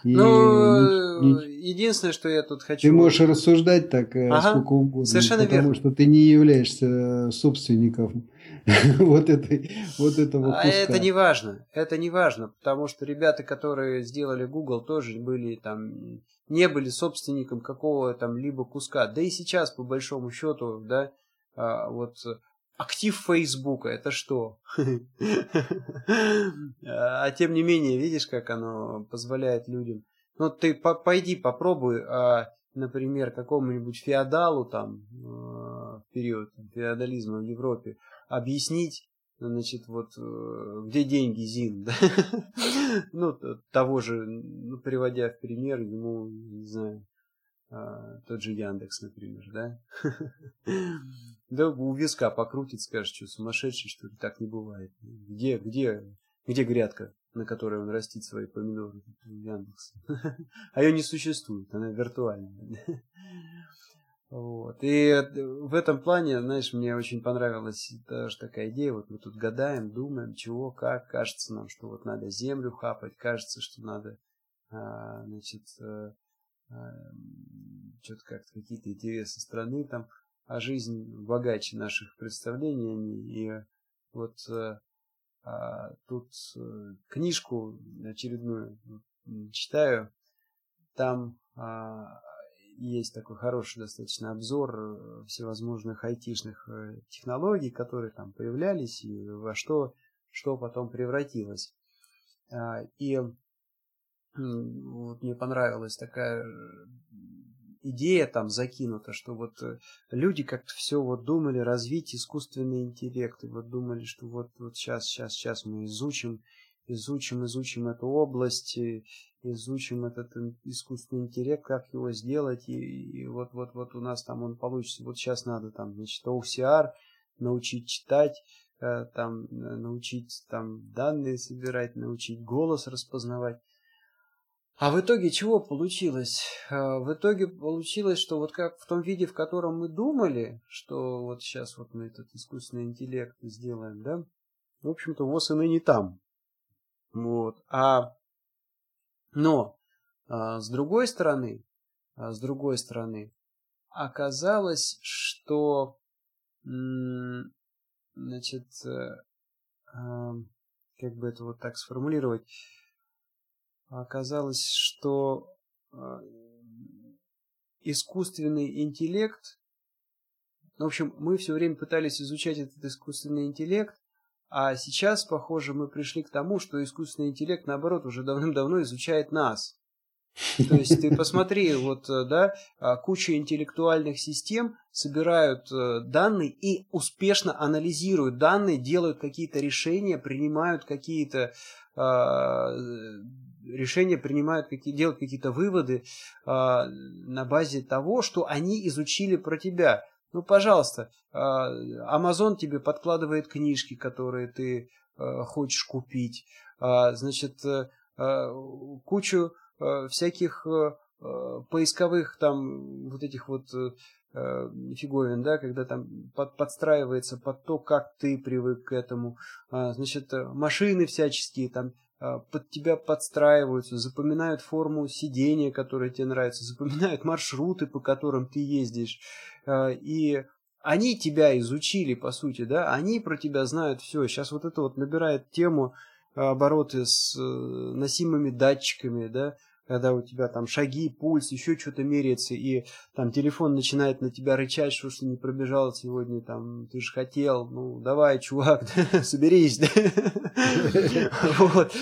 И ну, единственное, что я тут хочу... Ты можешь рассуждать так э, ага, сколько угодно, потому верно. что ты не являешься собственником <laughs> вот, этой, вот этого куска. А это не важно, это не важно, потому что ребята, которые сделали Google, тоже были там, не были собственником какого там либо куска. Да и сейчас, по большому счету, да, а, вот актив Фейсбука, это что? <laughs> А тем не менее, видишь, как оно позволяет людям. Ну, ты пойди попробуй, а, например, какому-нибудь феодалу там э, в период феодализма в Европе объяснить, значит, вот э, где деньги Зин, да? <laughs> ну, того же, ну, приводя в пример, ему, не знаю, а, тот же Яндекс, например, да? <laughs> да у виска покрутит, скажет, что сумасшедший, что ли, так не бывает. Где, где, где грядка, на которой он растит свои помидоры? Яндекс. <laughs> а ее не существует, она виртуальная. Вот. И в этом плане, знаешь, мне очень понравилась даже такая идея. Вот мы тут гадаем, думаем, чего, как. Кажется нам, что вот надо землю хапать, кажется, что надо, а, значит, а, что-то как-то какие-то интересы страны там, а жизнь богаче наших представлений. И вот а, а, тут книжку очередную читаю, там есть такой хороший достаточно обзор э, всевозможных айтишных э, технологий, которые там появлялись и во что, что потом превратилось. А, и вот мне понравилась такая э, идея там закинута, что вот люди как-то все вот думали развить искусственный интеллект, и вот думали, что вот, вот сейчас, сейчас, сейчас мы изучим, изучим, изучим эту область, изучим этот искусственный интеллект, как его сделать, и, и вот, вот, вот у нас там он получится. Вот сейчас надо там, значит, OCR научить читать, э, там, э, научить там данные собирать, научить голос распознавать. А в итоге чего получилось? Э, в итоге получилось, что вот как в том виде, в котором мы думали, что вот сейчас вот мы этот искусственный интеллект сделаем, да, в общем-то, ВОЗ и ныне там. Вот. А но а, с другой стороны, а, с другой стороны, оказалось, что значит, э, а, как бы это вот так сформулировать, оказалось, что искусственный интеллект, в общем, мы все время пытались изучать этот искусственный интеллект, а сейчас, похоже, мы пришли к тому, что искусственный интеллект, наоборот, уже давным-давно изучает нас. То есть ты посмотри, вот, э, да, а, куча интеллектуальных систем собирают э, данные и успешно анализируют данные, делают какие-то решения, принимают какие-то а, решения, принимают какие, делают какие-то выводы а, на базе того, что они изучили про тебя. Ну, пожалуйста, а, Amazon тебе подкладывает книжки, которые ты а, хочешь купить. А, значит, э, кучу всяких поисковых там вот этих вот э, э, фиговин, да, когда там под, подстраивается под то, как ты привык к этому. А, значит, машины всяческие там под тебя подстраиваются, запоминают форму сидения, которая тебе нравится, запоминают маршруты, по которым ты ездишь. А, и они тебя изучили, по сути, да, они про тебя знают все. Сейчас вот это вот набирает тему обороты с э, носимыми датчиками, да, когда у тебя там шаги, пульс, еще что-то меряется, и там телефон начинает на тебя рычать, что ты не пробежал сегодня, там, ты же хотел, ну, давай, чувак, <laughs> соберись, да? <laughs> Вот.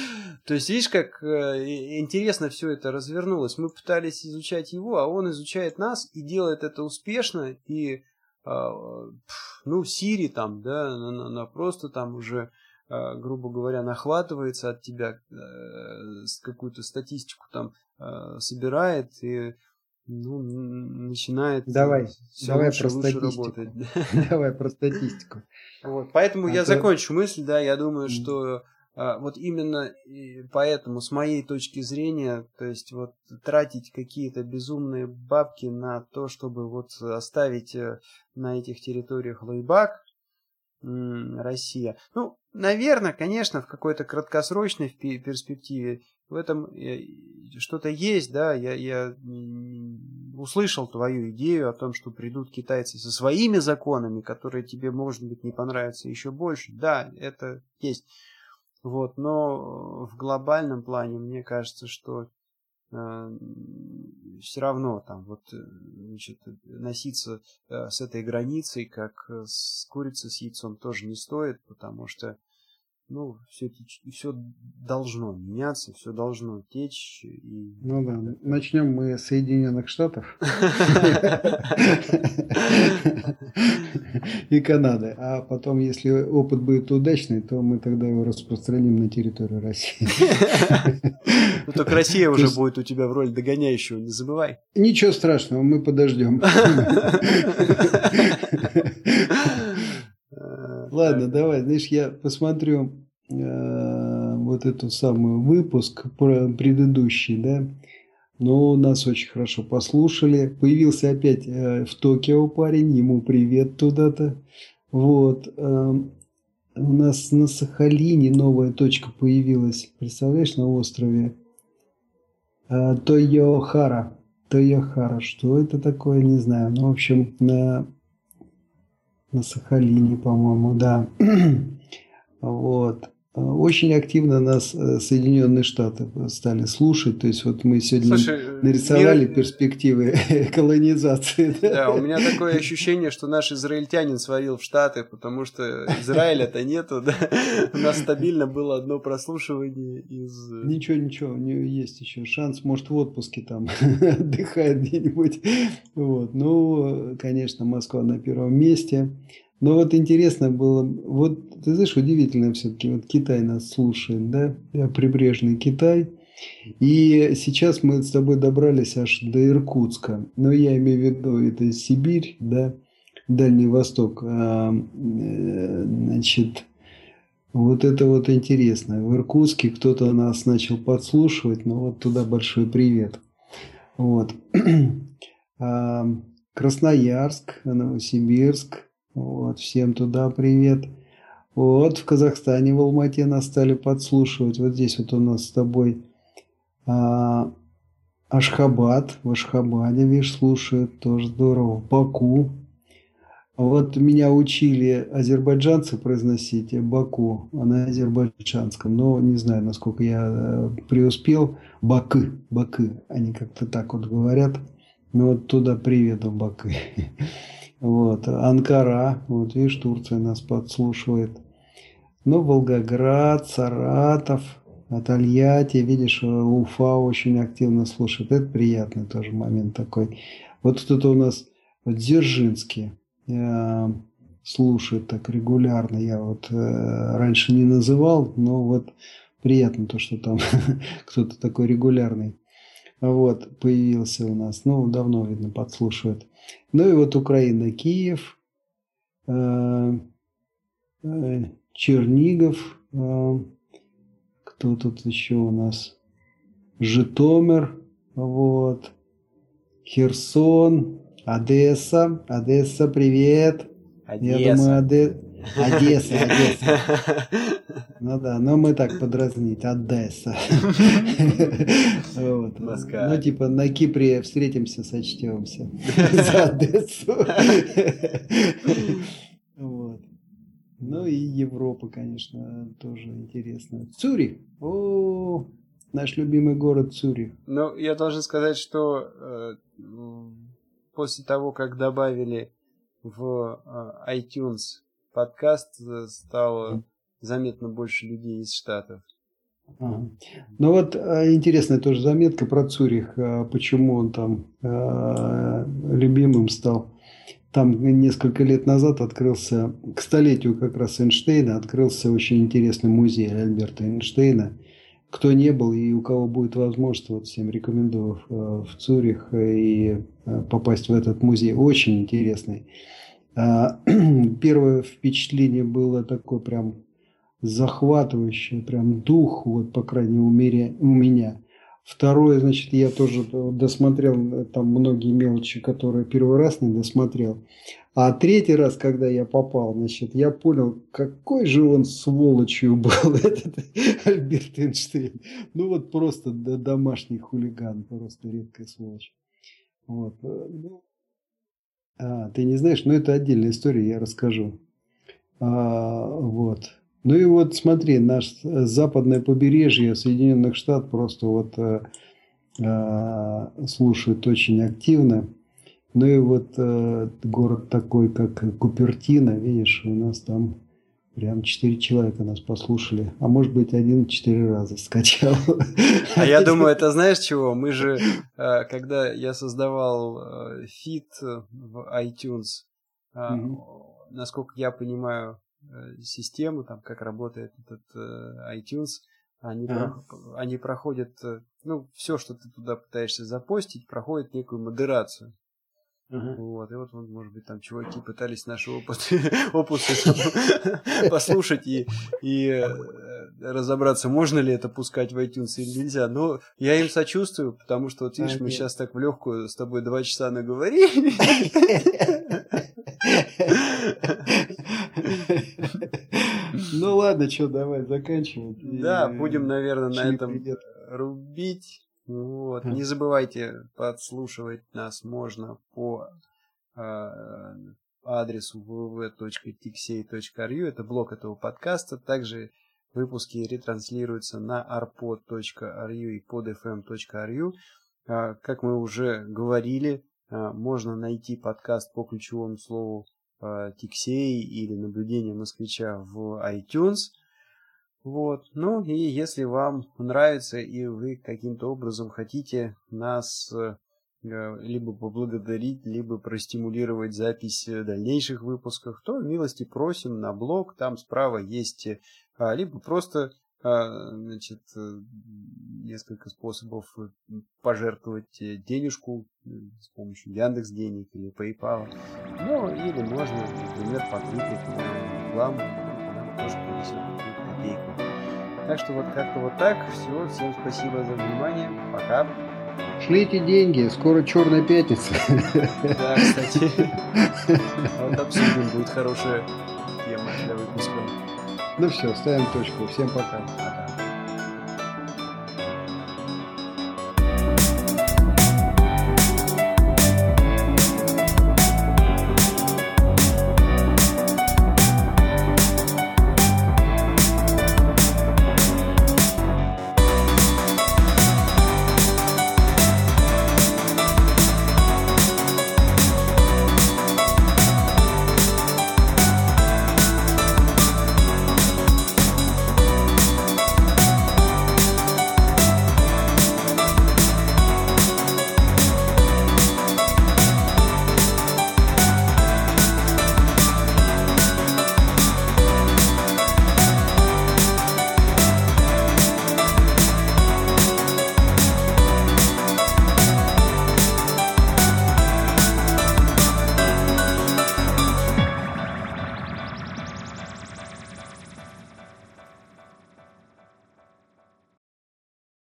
То есть, видишь, как э, интересно все это развернулось. Мы пытались изучать его, а он изучает нас и делает это успешно, и, а, ну, Сири там, да, она просто там уже Э, грубо говоря, нахватывается от тебя, э, какую-то статистику там э, собирает и ну, начинает давай, все давай лучше, про лучше статистику. работать. <laughs> Давай про статистику. Вот, поэтому а я то... закончу мысль, да, я думаю, что вот именно поэтому, с моей точки зрения, то есть вот тратить какие-то безумные бабки на то, чтобы вот оставить на этих территориях лайбак, Россия. Ну, наверное, конечно, в какой-то краткосрочной перспективе в этом э, что-то есть, да, я, я услышал твою идею о том, что придут китайцы со своими законами, которые тебе, может быть, не понравятся еще больше. Да, это есть. Вот, но в глобальном плане мне кажется, что Э, все равно там вот э, значит, носиться э, с этой границей, как с курицей с яйцом, тоже не стоит, потому что ну, все, все должно меняться, все должно течь. И... Ну да, начнем мы с Соединенных Штатов <laughs> и Канады. А потом, если опыт будет удачный, то мы тогда его распространим на территорию России. Ну, только Россия уже будет у тебя в роли догоняющего, не забывай. Ничего страшного, мы подождем. <laughs> Ладно, давай, знаешь, я посмотрю э, вот эту самую выпуск предыдущий, да. Но нас очень хорошо послушали. Появился опять э, в Токио парень, ему привет туда-то. Вот. Э, у нас на Сахалине новая точка появилась, представляешь, на острове э, Тойохара. Тойохара, что это такое, не знаю. Ну, в общем, на на Сахалине, по-моему, да. <clears throat> Вот. Очень активно нас э, Соединенные Штаты стали слушать. То есть вот мы сегодня Слушай, нарисовали мир... перспективы <laughs> колонизации. Да? у меня такое ощущение, что наш израильтянин свалил в Штаты, потому что Израиля-то нету. Да? У нас стабильно было одно прослушивание из... Ничего, ничего, у него есть еще шанс. Может, в отпуске там <laughs> отдыхает где-нибудь. Вот. Ну, конечно, Москва на первом месте. Но вот интересно было, вот ты знаешь, удивительно все-таки, вот Китай нас слушает, да, прибрежный Китай. И сейчас мы с тобой добрались аж до Иркутска. Но я имею в виду, это Сибирь, да, Дальний Восток. А, э, значит, вот это вот интересно. В Иркутске кто-то нас начал подслушивать, но вот туда большой привет. Вот. <clears throat> А, Красноярск, Новосибирск, вот, всем туда привет. Вот, в Казахстане, в Алмате нас стали подслушивать. Вот здесь вот у нас с тобой а, Ашхабад. В Ашхабаде, видишь, слушают. Тоже здорово. Баку. Вот меня учили азербайджанцы произносить Баку, а на азербайджанском. Но не знаю, насколько я э, преуспел. Бакы, Бакы. Они как-то так вот говорят. Ну вот туда привет, Бакы. <laughs> Вот. Анкара, вот видишь, Турция нас подслушивает. Ну, Волгоград, Саратов, Тольятти, видишь, Уфа очень активно слушает. Это приятный тоже момент такой. Вот кто-то у нас вот Дзержинский э, слушает так регулярно. Я вот э, раньше не называл, но вот приятно то, что там <laughs> кто-то такой регулярный вот, появился у нас. Ну, давно, видно, подслушивает. Ну и вот Украина, Киев, э, э, Чернигов, э, кто тут еще у нас? Житомир, вот, Херсон, Одесса, Одесса, привет. Одесса. Я думаю, Оде... Одесса, Одесса. <laughs> Ну да, но мы так подразнить, Одесса. Вот. Ну типа на Кипре встретимся, сочтемся. <laughs> За Одессу. Вот. Ну и Европа, конечно, тоже интересно. Цюрих. О, наш любимый город Цюрих. Ну, я должен сказать, что э, после того, как добавили в э, iTunes подкаст, э, стало заметно больше людей из Штатов. Ага. Ну вот э, интересная тоже заметка про Цюрих, э, почему он там любимым стал. Там несколько лет назад открылся, к столетию как раз Эйнштейна, открылся очень интересный музей Альберта Эйнштейна. Кто не был и у кого будет возможность, вот всем рекомендую в Цюрих и попасть в этот музей. Очень интересный. А, <clears throat> первое впечатление было такое прям захватывающее, прям дух, вот по крайней мере у меня. Второе, значит, я тоже досмотрел э, там многие мелочи, которые первый раз не досмотрел. А третий раз, когда я попал, значит, я понял, какой же он сволочью <laughs> был, этот Альберт Эйнштейн. Ну вот просто домашний хулиган, просто редкая сволочь. Вот. Э, ну, а, ты не знаешь, но это отдельная история, я расскажу. А, вот. Ну и вот смотри, наш э, западное побережье Соединенных Штатов просто вот э, э, слушают очень активно. Ну и вот э, город такой, как Купертино, видишь, у нас там прям четыре человека нас послушали. А может быть, один четыре раза скачал. А я <laughs> думаю, это знаешь чего? Мы же, э, когда я создавал фит в iTunes, насколько я понимаю, Э, систему, там, как работает этот э, iTunes, они, ага. про, они проходят, э, ну, все, что ты туда пытаешься запостить, проходит некую модерацию. Uh-huh. Вот, и вот, может быть, там чуваки пытались наши опыты, опусы послушать и, и разобраться, можно ли это пускать в iTunes или нельзя. Но я им сочувствую, потому что, вот видишь, мы сейчас так в легкую с тобой два часа наговорили. Ну ладно, что, давай заканчивать. Да, будем, наверное, на этом рубить. Вот. Не забывайте подслушивать нас можно по э, адресу www.tixey.ru. Это блок этого подкаста. Также выпуски ретранслируются на arpod.ru и podfm.ru. Э, как мы уже говорили, э, можно найти подкаст по ключевому слову Тиксей или наблюдение москвича в iTunes. Вот. Ну и если вам нравится и вы каким-то образом хотите нас э, либо поблагодарить, либо простимулировать запись дальнейших выпусков, то милости просим на блог, там справа есть, а, либо просто а, значит, э, несколько способов э, пожертвовать э, денежку с помощью Яндекс денег или PayPal. Ну, или можно, например, потыкать на рекламу, тоже принесет копейку. Так что вот как-то вот так. Все, всем спасибо за внимание. Пока. Шлите деньги, скоро черная пятница. Да, кстати. Вот обсудим, будет хорошая тема для выпуска. Ну все, ставим точку. Всем пока.